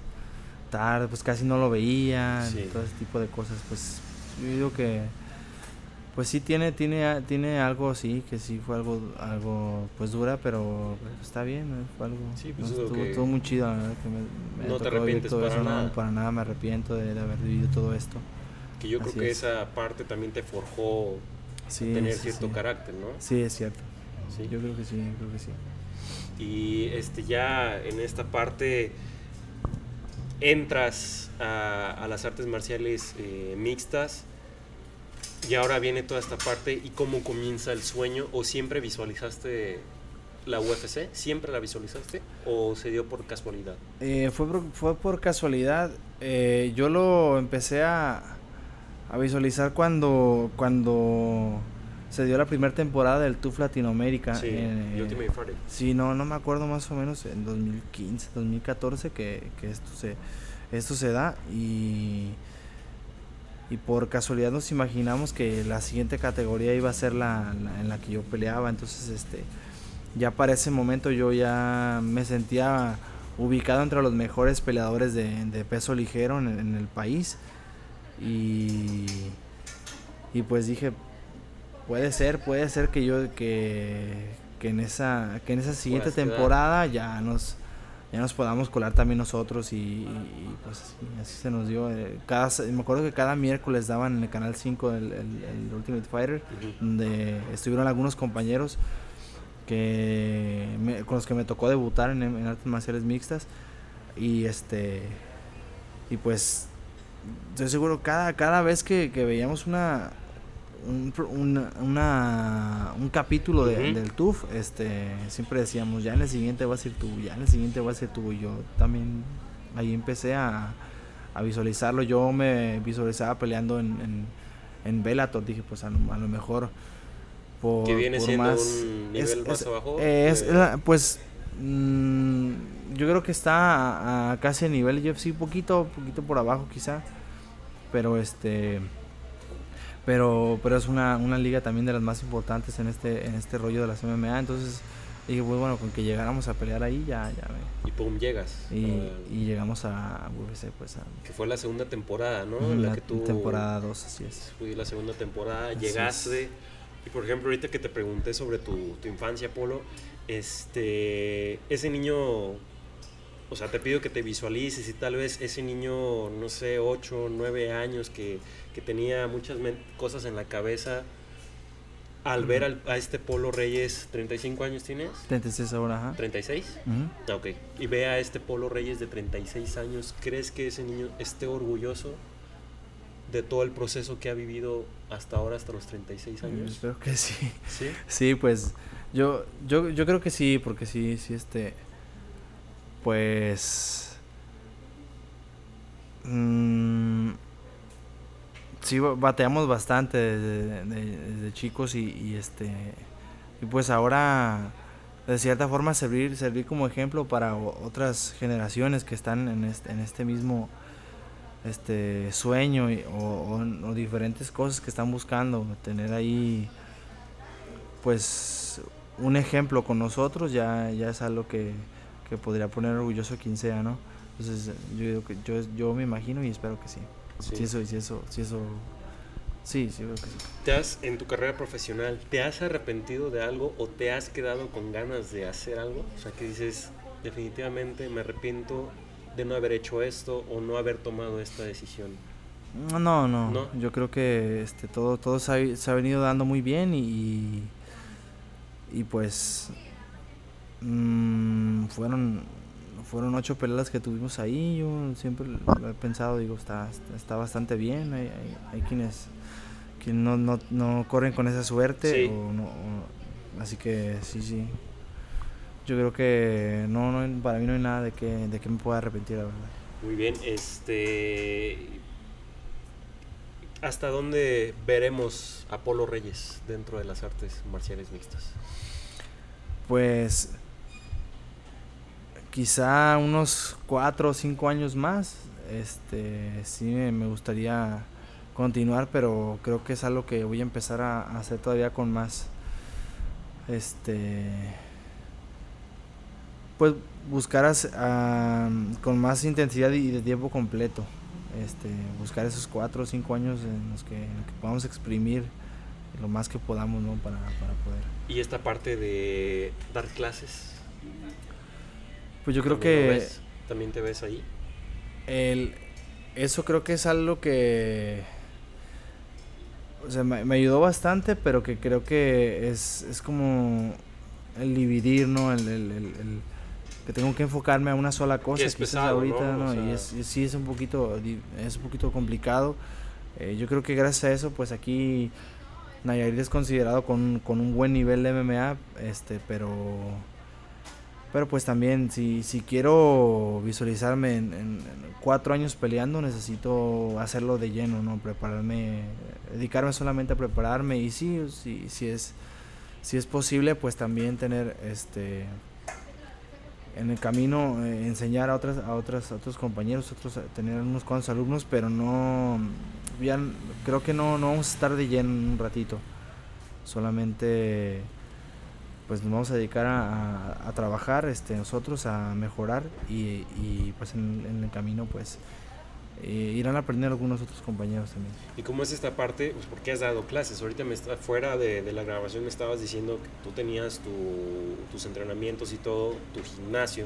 tarde, pues casi no lo veía, Sí. todo ese tipo de cosas, pues yo digo que pues sí tiene tiene tiene algo sí que sí fue algo algo pues dura pero está bien fue algo Sí, pues no, es estuvo, estuvo muy chido la verdad que me, me No te arrepientes todo para eso, no, nada. para nada me arrepiento de, de haber vivido todo esto Que yo creo que es. esa parte también te forjó sí tener sí, cierto carácter, ¿no? sí es cierto Sí. yo creo que sí yo creo que sí Y este ya en esta parte entras a, a las artes marciales eh, mixtas y ahora viene toda esta parte y cómo comienza el sueño o siempre visualizaste la UFC, siempre la visualizaste o se dio por casualidad. Eh, fue, por, fue por casualidad. Eh, yo lo empecé a, a visualizar cuando, cuando se dio la primera temporada del TUF Latinoamérica. Sí, eh, The Ultimate. Sí, no, no me acuerdo más o menos en 2015, 2014 que, que esto se esto se da y y por casualidad nos imaginamos que la siguiente categoría iba a ser la, la en la que yo peleaba, entonces este ya para ese momento yo ya me sentía ubicado entre los mejores peleadores de, de peso ligero en, el- en el país. Y y pues dije puede ser puede ser que yo que, que en esa que en esa siguiente temporada ya nos ya nos podamos colar también nosotros y, y, pues así, se nos dio eh, cada me acuerdo que cada miércoles daban en el canal 5 el, el- el Ultimate Fighter donde estuvieron algunos compañeros que me- con los que me tocó debutar en, en artes marciales mixtas y este y pues estoy seguro cada cada vez que, que veíamos una un, pro- una- un capítulo de- del TUF este siempre decíamos ya en el siguiente va a ser tú ya en el siguiente va a ser tú y yo también ahí empecé a, a visualizarlo. Yo me visualizaba peleando en, en, en Bellator. Dije pues a lo, a lo mejor por, Que viene por siendo más un nivel más abajo, es- eh. pues mm, yo creo que está a, a casi a nivel UFC poquito poquito por abajo quizá pero este pero pero es una, una liga también de las más importantes en este en este rollo de las MMA entonces dije pues bueno con que llegáramos a pelear ahí ya ya me- Y pum, llegas. y, y llegamos a UFC pues a que fue la segunda temporada, ¿no? La la que tú temporada 2 así es fui la segunda temporada, Así llegaste. Y por ejemplo, ahorita que te pregunté sobre tu, tu infancia, Polo, este, ese niño, o sea, te pido que te visualices y tal vez ese niño, no sé, 8, 9 años que, que tenía muchas cosas en la cabeza, al ver al- a este Polo Reyes, ¿35 años tienes? 36 ahora ajá ¿36? Ujú. Ah, Ok. Y ve a este Polo Reyes de 36 años, ¿crees que ese niño esté orgulloso de todo el proceso que ha vivido hasta ahora, hasta los 36 años? espero que sí Sí. Sí, pues yo, yo, yo creo que sí, porque sí, sí, este, pues, mm, sí, ba- bateamos bastante desde, de- desde chicos y, este, y pues ahora, de cierta forma, servir, servir como ejemplo para otras generaciones que están en este, en este mismo este sueño y- o, o- o diferentes cosas que están buscando. Tener ahí pues un ejemplo con nosotros ya, ya es algo que, que podría poner orgulloso quien sea, ¿no? Entonces yo yo, yo me imagino y espero que sí. Sí. Si eso, si eso, si eso Sí, sí, creo que sí. ¿Te has, en tu carrera profesional, te has arrepentido de algo o te has quedado con ganas de hacer algo? O sea, que dices, definitivamente me arrepiento de no haber hecho esto o no haber tomado esta decisión. No, no, no. ¿No? Yo creo que este, todo, todo se, ha, se ha venido dando muy bien y, y pues mm, fueron, fueron ocho peleas que tuvimos ahí. Yo siempre lo he pensado, digo, está, está, está bastante bien. Hay, hay, hay quienes, quienes no, no, no corren con esa suerte. Sí. o no- o- así que sí, sí. Yo creo que no, no, para mí no hay nada de que, de que me pueda arrepentir, la verdad. Muy bien, este... ¿Hasta dónde veremos a Polo Reyes dentro de las artes marciales mixtas? Pues quizá unos cuatro o cinco años más. Este sí me gustaría continuar, pero creo que es algo que voy a empezar a, hacer todavía con más este pues buscar con más intensidad y de tiempo completo. Este, buscar esos cuatro o cinco años en los que, en que podamos exprimir lo más que podamos, ¿no? Para, para poder. Y esta parte de dar clases. Pues yo creo ¿también lo que ves? ¿También te ves ahí? el, eso creo que es algo que o sea, me, me ayudó bastante, pero que creo que es, es como el dividir, ¿no? El, el- el- el- que tengo que enfocarme a una sola cosa. es quizás pesado, ahorita, ¿no? O Y sea- es, y sí es un poquito, es un poquito complicado. Eh, yo creo que gracias a eso, pues aquí Nayarit es considerado con, con un buen nivel de MMA, este, pero pero pues también si, si quiero visualizarme en, cuatro años peleando necesito hacerlo de lleno, ¿no? Prepararme, dedicarme solamente a prepararme y sí, si, si es si es posible pues también tener este en el camino eh, enseñar a otras a otras a otros compañeros, otros a tener unos cuantos alumnos, pero no ya creo que no no vamos a estar de lleno en un ratito. Solamente pues nos vamos a dedicar a, a- a trabajar este, nosotros, a mejorar y, y, pues en, en el camino pues eh, irán a aprender algunos otros compañeros también. ¿Y cómo es esta parte? Pues porque has dado clases. Ahorita me está, fuera de, de la grabación me estabas diciendo que tú tenías tu- tus entrenamientos y todo, tu gimnasio,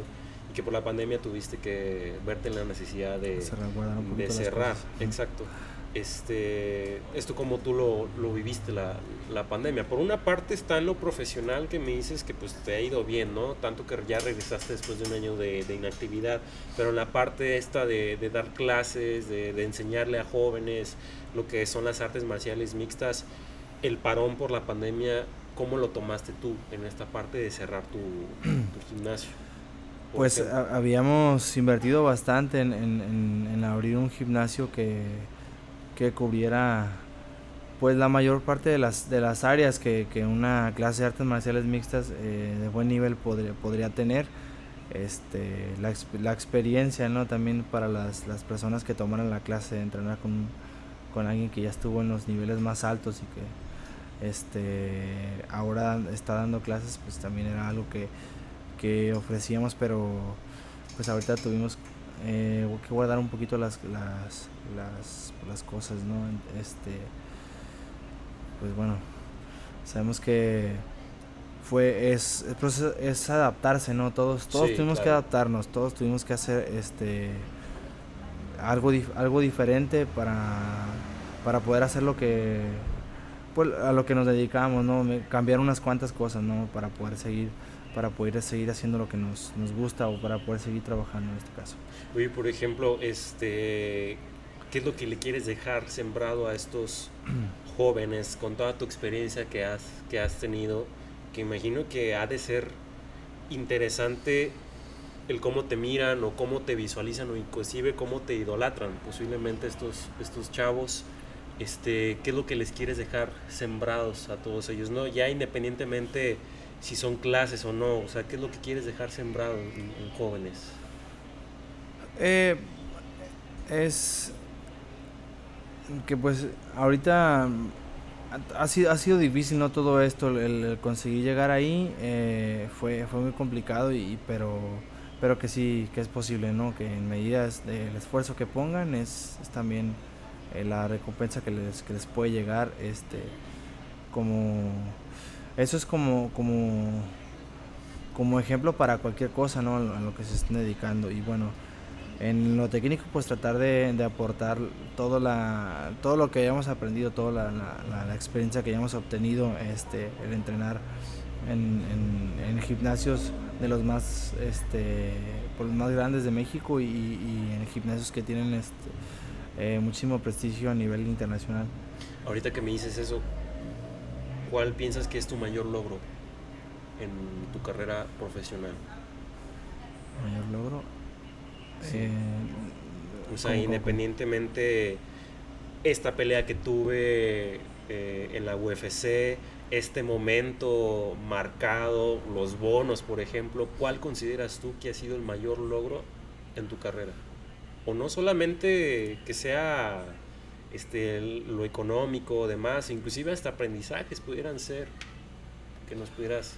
y que por la pandemia tuviste que verte en la necesidad de, Cerrar, de. Exacto. Este, esto como tú lo, lo viviste la, la pandemia. Por una parte está en lo profesional que me dices que pues te ha ido bien, ¿no? Tanto que ya regresaste después de un año de, de inactividad, pero en la parte esta de, de dar clases, de, de enseñarle a jóvenes lo que son las artes marciales mixtas, el parón por la pandemia, ¿cómo lo tomaste tú en esta parte de cerrar tu, tu gimnasio? Pues a- habíamos invertido bastante en, en- en- en abrir un gimnasio que, que cubriera pues la mayor parte de las, de las áreas que, que una clase de artes marciales mixtas eh, de buen nivel podría, podría tener. Este, la, la experiencia ¿no? también para las, las personas que tomaran la clase de entrenar con, con alguien que ya estuvo en los niveles más altos y que este, ahora está dando clases, pues también era algo que, que ofrecíamos, pero pues ahorita tuvimos eh, que guardar un poquito las, las, las, las cosas, ¿no? Este, pues bueno, sabemos que fue, es, es adaptarse, ¿no? Todos, todos Sí, tuvimos que adaptarnos, todos tuvimos que hacer este algo, algo diferente para, para poder hacer lo que pues, a lo que nos dedicamos, ¿no? Cambiar unas cuantas cosas, ¿no? Para poder seguir para poder seguir haciendo lo que nos, nos gusta o para poder seguir trabajando en este caso. Oye, por ejemplo, este, ¿qué es lo que le quieres dejar sembrado a estos jóvenes con toda tu experiencia que has, que has tenido? Que imagino que ha de ser interesante el cómo te miran o cómo te visualizan o inclusive cómo te idolatran posiblemente estos, estos chavos. Este, ¿Qué es lo que les quieres dejar sembrados a todos ellos? ¿no? Ya independientemente si son clases o no, o sea, ¿qué es lo que quieres dejar sembrado en, en jóvenes? Eh, es que pues ahorita ha, sido, ha sido difícil no todo esto el, conseguir llegar ahí eh, fue fue muy complicado y pero pero que sí que es posible no que en medidas del esfuerzo que pongan es, es también eh, la recompensa que les, que les puede llegar, este, como, eso es como, como, como ejemplo para cualquier cosa, ¿no? A lo que se estén dedicando. Y bueno, en lo técnico, pues tratar de, aportar todo, la, todo lo que hayamos aprendido, toda la, experiencia que hayamos obtenido, este, el entrenar en, en, gimnasios de los más, este, por los más grandes de México y, en gimnasios que tienen este, eh, muchísimo prestigio a nivel internacional. Ahorita que me dices eso, ¿cuál piensas que es tu mayor logro en tu carrera profesional? Mayor logro. Eh, o sea, independientemente esta pelea que tuve eh, en la UFC, este momento marcado, los bonos, por ejemplo, ¿cuál consideras tú que ha sido el mayor logro en tu carrera? O no solamente que sea este, lo económico demás, inclusive hasta aprendizajes pudieran ser, que nos pudieras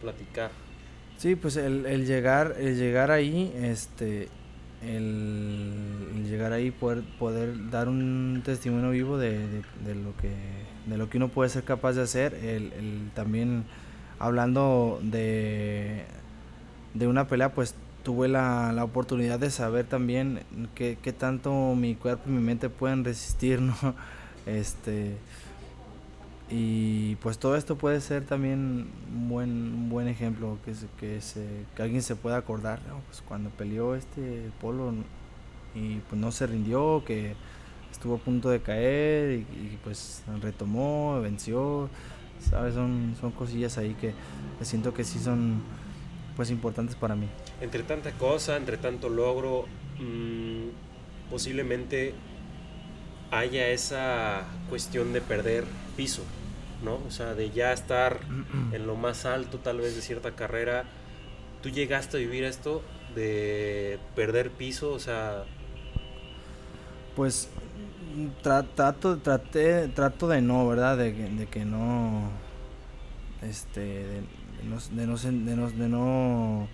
platicar. Sí, pues el, el llegar, el llegar ahí, este, el, llegar ahí poder poder dar un testimonio vivo de, lo que de lo que uno puede ser capaz de hacer el, también hablando de de una pelea pues tuve la, la oportunidad de saber también qué, qué tanto mi cuerpo y mi mente pueden resistir no este y pues todo esto puede ser también un buen, buen ejemplo que, que, se, que alguien se pueda acordar, pues cuando peleó este Polo y pues no se rindió, que estuvo a punto de caer y, pues retomó, venció, ¿sabes? Son, son cosillas ahí que, siento que sí son pues importantes para mí. Entre tanta cosa, entre tanto logro, mmm, posiblemente haya esa cuestión de perder piso, ¿no? O sea, de ya estar en lo más alto tal vez de cierta carrera. ¿Tú llegaste a vivir esto de perder piso? O sea... Pues trato, traté, trato de no, ¿verdad? De, de que no... Este... De, no, de, no, de no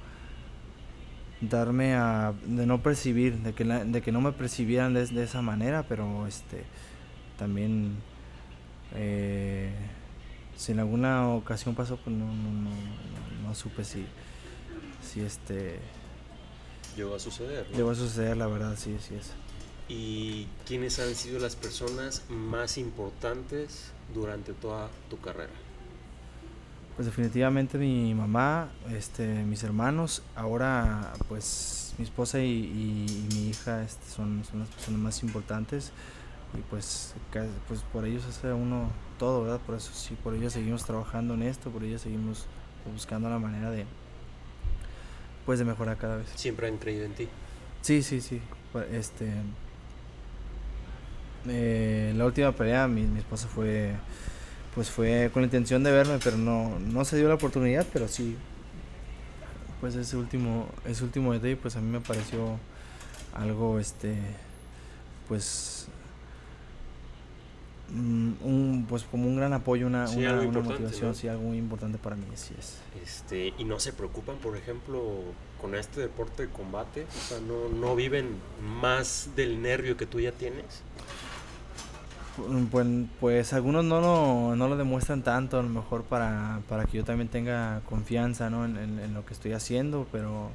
darme a de no percibir de que de que no me percibieran de, esa manera pero este también eh, si en alguna ocasión pasó pues no no, no, no, supe si si este llegó a suceder llegó a suceder la verdad sí sí es. Y quiénes han sido las personas más importantes durante toda tu carrera pues definitivamente mi mamá, este, mis hermanos, ahora pues mi esposa y, mi hija este, son, son las personas más importantes y pues, pues por ellos hace uno todo, ¿verdad? Por eso sí, por ellos seguimos trabajando en esto, por ellos seguimos buscando la manera de pues de mejorar cada vez. Siempre han creído en ti. Sí, sí, sí. Este eh, la última pelea mi, mi esposa fue pues fue con la intención de verme, pero no, no se dio la oportunidad, pero sí, pues ese último, ese último detalle, pues a mí me pareció algo, este, pues, mm, un, pues como un gran apoyo, una, una, motivación, sí, algo muy importante para mí, así es. Este, y no se preocupan, por ejemplo, con este deporte de combate, o sea, no, no viven más del nervio que tú ya tienes. Pues, pues algunos no lo, no lo demuestran tanto, a lo mejor para, para que yo también tenga confianza ¿no? en, en, lo que estoy haciendo, pero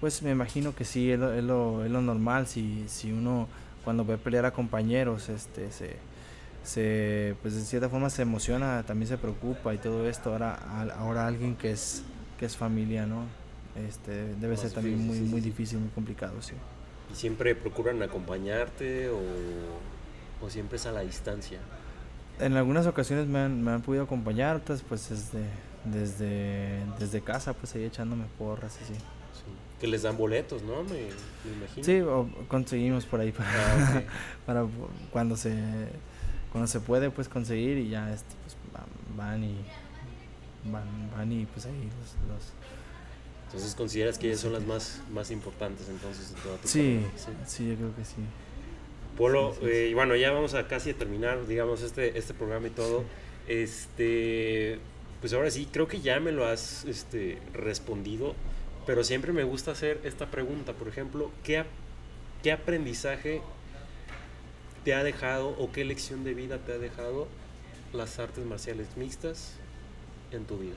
pues me imagino que sí, es lo, es lo, es lo normal, si, si uno cuando ve pelear a compañeros, este, se, se, pues de cierta forma se emociona, también se preocupa y todo esto, ahora, ahora alguien que es, que es familia, ¿no? Este, debe ser también muy, muy difícil, muy complicado, sí. ¿Y siempre procuran acompañarte o o siempre es a la distancia? En algunas ocasiones me han, me han podido acompañar, otras pues desde, desde, desde casa, pues ahí echándome porras y sí. Que les dan boletos, ¿no? Me, imagino. Sí, o conseguimos por ahí para, ah, para cuando se cuando se puede pues conseguir y ya este, pues, van, y van, van y pues ahí los, entonces consideras que ellas son las más más importantes entonces en toda tu sí, sí, sí yo creo que sí Polo, eh, y bueno, ya vamos a casi a terminar, digamos, este, este programa y todo. Este, pues ahora sí, creo que ya me lo has este, respondido, pero siempre me gusta hacer esta pregunta, por ejemplo, ¿qué, qué aprendizaje te ha dejado o qué lección de vida te ha dejado las artes marciales mixtas en tu vida?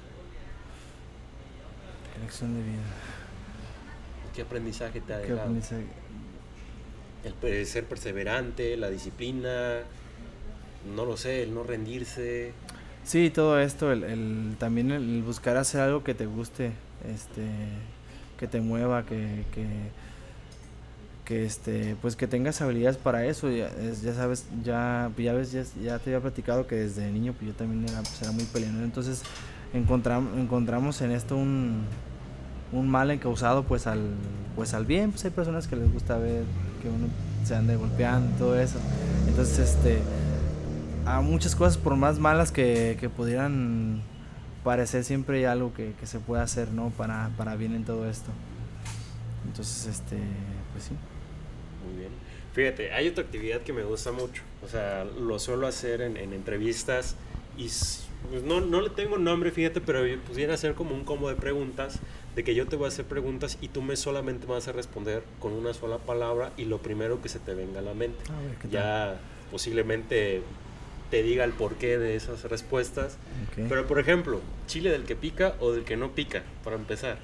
¿Qué lección de vida? ¿Qué aprendizaje te ha ¿Qué dejado? aprendizaje? El ser perseverante, la disciplina, no lo sé, el no rendirse. Sí, todo esto, el, el- también el buscar hacer algo que te guste, este, que te mueva, que, que, que, este, pues que tengas habilidades para eso. Ya, es- ya sabes, ya, ya ves, ya, te había platicado que desde niño pues yo también era, pues, era muy peleonero. Entonces encontramos, encontramos en esto un, un mal encausado pues al, pues al bien. Pues hay personas que les gusta ver uno se ande golpeando todo eso. Entonces, este a muchas cosas por más malas que, que pudieran parecer siempre hay algo que, que se puede hacer no para, para bien en todo esto entonces este pues sí Muy bien. Fíjate, hay otra actividad que me gusta mucho. O sea, lo suelo hacer en, en entrevistas y pues, no, no le tengo nombre, fíjate, pero pudiera ser como un combo de preguntas, de que yo te voy a hacer preguntas y tú me solamente me vas a responder con una sola palabra y lo primero que se te venga a la mente. a ver qué Ya posiblemente te diga el porqué de esas respuestas. Pero por ejemplo, chile del que pica o del que no pica, para empezar.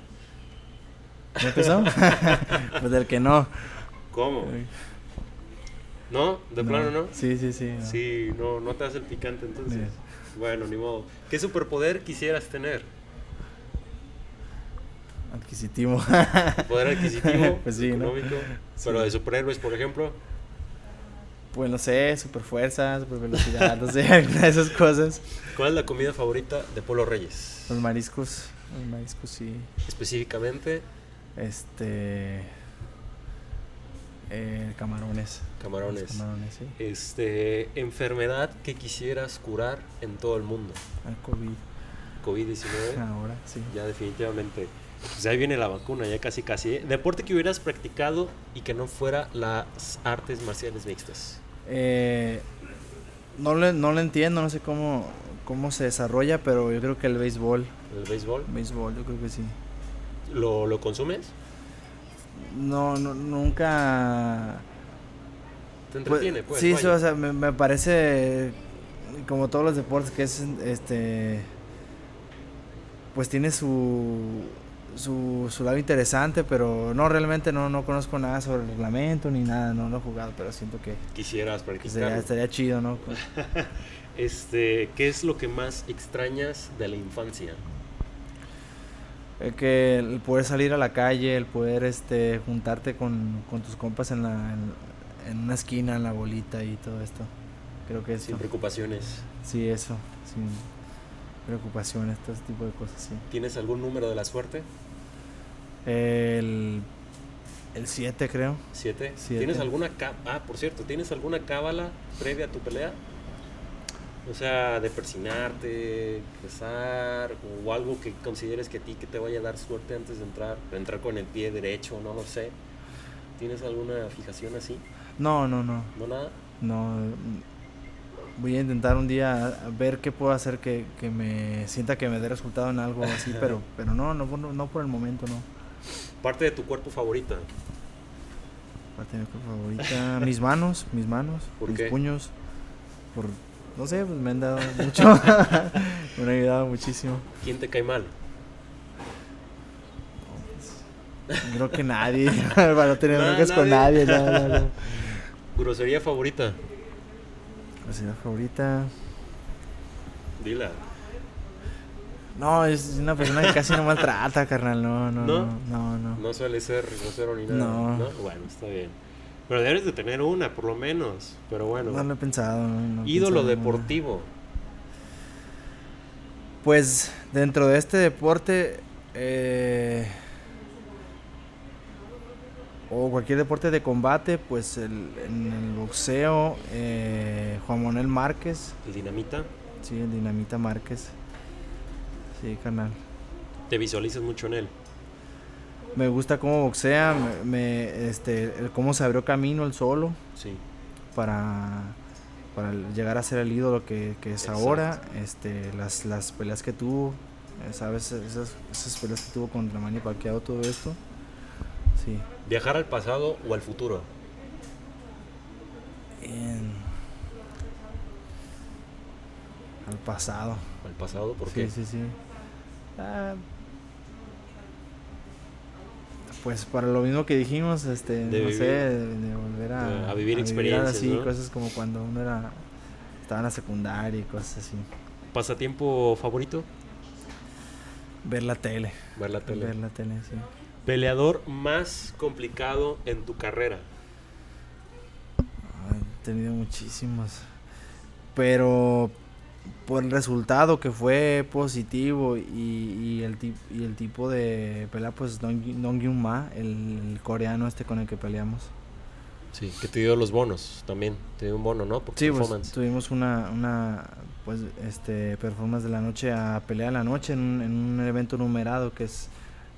¿Ya empezó? pues del que no ¿Cómo? ¿No? ¿De plano no? sí sí sí no. Sí, no, no te hace el picante entonces. Bueno, ni modo. ¿Qué superpoder quisieras tener? adquisitivo ¿Poder adquisitivo? Pues sí, ¿no? económico? Sí. Pero de superhéroes, por ejemplo. pues no sé super fuerza super velocidad no sé alguna de esas cosas ¿Cuál es la comida favorita de Polo Reyes? los mariscos los mariscos sí Específicamente, este eh, camarones camarones. Camarones sí Este, enfermedad que quisieras curar en todo el mundo. el covid COVID-19. ahora sí Ya definitivamente. Pues ahí viene la vacuna, ya casi casi. ¿eh? Deporte que hubieras practicado y que no fuera las artes marciales mixtas. Eh, no, le, no le entiendo, no sé cómo, cómo se desarrolla, pero yo creo que el béisbol, ¿El béisbol? béisbol, yo creo que sí. ¿Lo, lo consumes? No, no nunca... ¿Te pues, entretiene? Pues, sí, o sea, me, me parece como todos los deportes que es, este, pues tiene su, su, su lado interesante, pero no, realmente no, no conozco nada sobre el reglamento ni nada, no lo he jugado, pero siento que, Quisieras practicar. sería, estaría chido, ¿no? Este, ¿qué es lo que más extrañas de la infancia? El que el poder salir a la calle, el poder este juntarte con, con tus compas en, la, en, en una esquina, en la bolita y todo esto. Creo que eso. Sin preocupaciones. Sí, eso. Sin preocupaciones, todo ese tipo de cosas, sí. ¿Tienes algún número de la suerte? El 7 creo. ¿Siete? Siete. ¿Tienes alguna Ah, por cierto, ¿tienes alguna cábala previa a tu pelea? O sea, de persinarte, rezar, o algo que consideres que a ti que te vaya a dar suerte antes de entrar, de entrar con el pie derecho, no lo sé. ¿Tienes alguna fijación así? No, no, no. ¿No nada? No. Voy a intentar un día ver qué puedo hacer que, que me sienta que me dé resultado en algo así, pero pero no, no, por- no por el momento, no. Parte de tu cuerpo favorita. Parte de mi cuerpo favorita. Mis manos, mis manos, ¿Por mis qué? puños. Por, no sé, pues me han dado mucho. me han ayudado muchísimo. ¿Quién te cae mal? Creo que nadie. para no tener No, broncas con nadie. No, no, no. ¿Grosería favorita? Grosería favorita. Dila. No, es una persona que casi no maltrata, carnal. No, no, ¿No? no. No, no. No suele ser grosero ni nada. No. Bueno, está bien. Pero debes de tener una, por lo menos. Pero bueno. No lo he pensado. no, no he Ídolo pensado deportivo. Pues dentro de este deporte, eh, o cualquier deporte de combate, pues el, en el boxeo, eh, Juan Manuel Márquez, El dinamita. sí, el Dinamita Márquez. Sí, canal. Te visualizas mucho en él. Me gusta cómo boxea, me, me- este, el cómo se abrió camino el solo Sí. para, para llegar a ser el ídolo que, que es Exacto. ahora. Este, las, las peleas que tuvo, ¿sabes? Esas, esas peleas que tuvo contra Manny Pacquiao, todo esto. Sí. Viajar al pasado o al futuro. En- Al pasado. Al pasado, ¿por sí, qué? sí, sí. Ah, pues para lo mismo que dijimos, este, De no vivir- sé, de, de volver a, a vivir experiencias, así, ¿no? cosas como cuando uno era estaba en la secundaria y cosas así. ¿Pasatiempo favorito? Ver la tele. Ver la tele. Ver la tele, sí. Peleador más complicado en tu carrera. Ay, He tenido muchísimos. Pero por el resultado que fue positivo y, y el, tip- y el tipo de pelea, pues Dong, Dong Gyun Ma, el, el coreano este con el que peleamos. Sí, que te dio los bonos también. Te dio un bono, ¿no? Por Sí, pues tuvimos una, una pues, este, performance de la noche a pelea de la noche en un, en un evento numerado que es,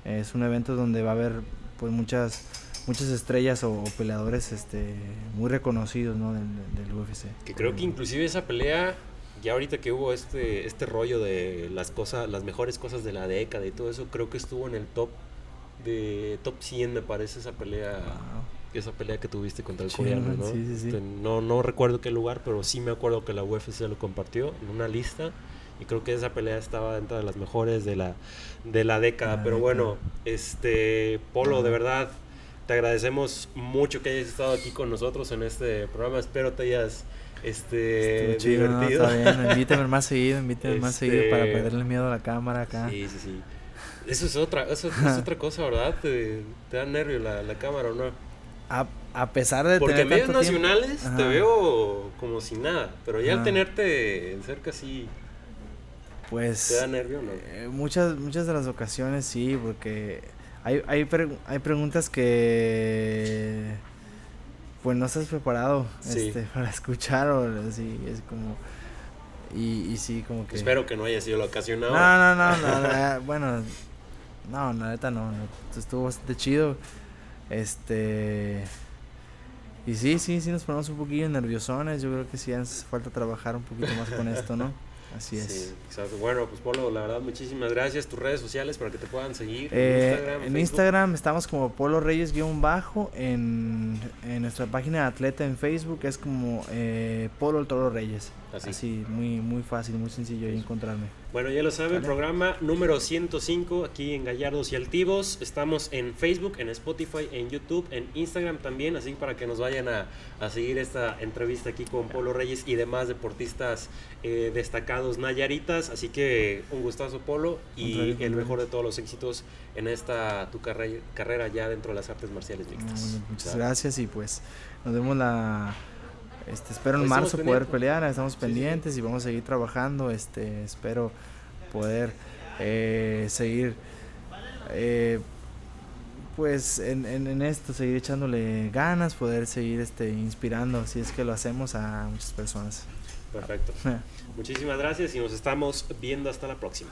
es un evento donde va a haber pues muchas muchas estrellas o, o peleadores este muy reconocidos ¿no? del, del UFC. Que creo que inclusive esa pelea, ya ahorita que hubo este, este rollo de las cosas, las mejores cosas de la década y todo eso, creo que estuvo en el top de top 100 me parece esa pelea, Wow. esa pelea que tuviste contra el coreano, ¿no? sí, sí, sí. Este, no, no recuerdo qué lugar, pero sí me acuerdo que la UFC lo compartió en una lista y creo que esa pelea estaba dentro de las mejores de la, de la década. Pero bueno, este Polo, de verdad, te agradecemos mucho que hayas estado aquí con nosotros en este programa. Espero te hayas este, Estuvo chido, ¿no? Está bien, invítame más seguido, invítame más seguido para Este- perderle miedo a la cámara acá. Sí, sí, sí. Eso es otra, eso es otra cosa, ¿verdad? Te, te da nervio la, la cámara o no. A, a pesar de Porque en tener medios tanto tiempo- nacionales te Ajá. veo como si nada, pero ya al tenerte en cerca sí pues te da nervio, ¿no? Eh, muchas, muchas de las ocasiones sí, porque hay, hay, hay preguntas que pues no estás preparado Sí. este, para escuchar o así, es como y, y sí, como que Espero que no haya sido la ocasión no, no, no, no, bueno, no, la neta no, no, estuvo bastante chido, este, y sí, sí, sí nos ponemos un poquillo nerviosones, yo creo que sí hace falta trabajar un poquito más con esto, ¿no? Así es. Sí, exacto. Bueno, pues Polo, la verdad, muchísimas gracias. Tus redes sociales para que te puedan seguir. Eh, Instagram, en Facebook. Instagram estamos como Polo Reyes guion bajo. En, en nuestra página de atleta en Facebook es como eh, Polo el Toro Reyes. Así. Así, muy, muy fácil, muy sencillo ahí encontrarme. Bueno, ya lo saben, Vale. programa número 105 aquí en Gallardos y Altivos. Estamos en Facebook, en Spotify, en YouTube, en Instagram también, así para que nos vayan a, a seguir esta entrevista aquí con Polo Reyes y demás deportistas eh, destacados nayaritas. Así que un gustazo, Polo, y Contrario, el mejor de todos los éxitos en esta tu carre- carrera ya dentro de las artes marciales mixtas. bueno, muchas gracias y pues nos vemos la... Este, espero en marzo poder pendientes. pelear, estamos sí. pendientes y vamos a seguir trabajando. Este, espero poder eh, seguir eh, pues en, en, en esto, seguir echándole ganas, poder seguir este, inspirando, si es que lo hacemos a muchas personas. Perfecto. Muchísimas gracias y nos estamos viendo hasta la próxima.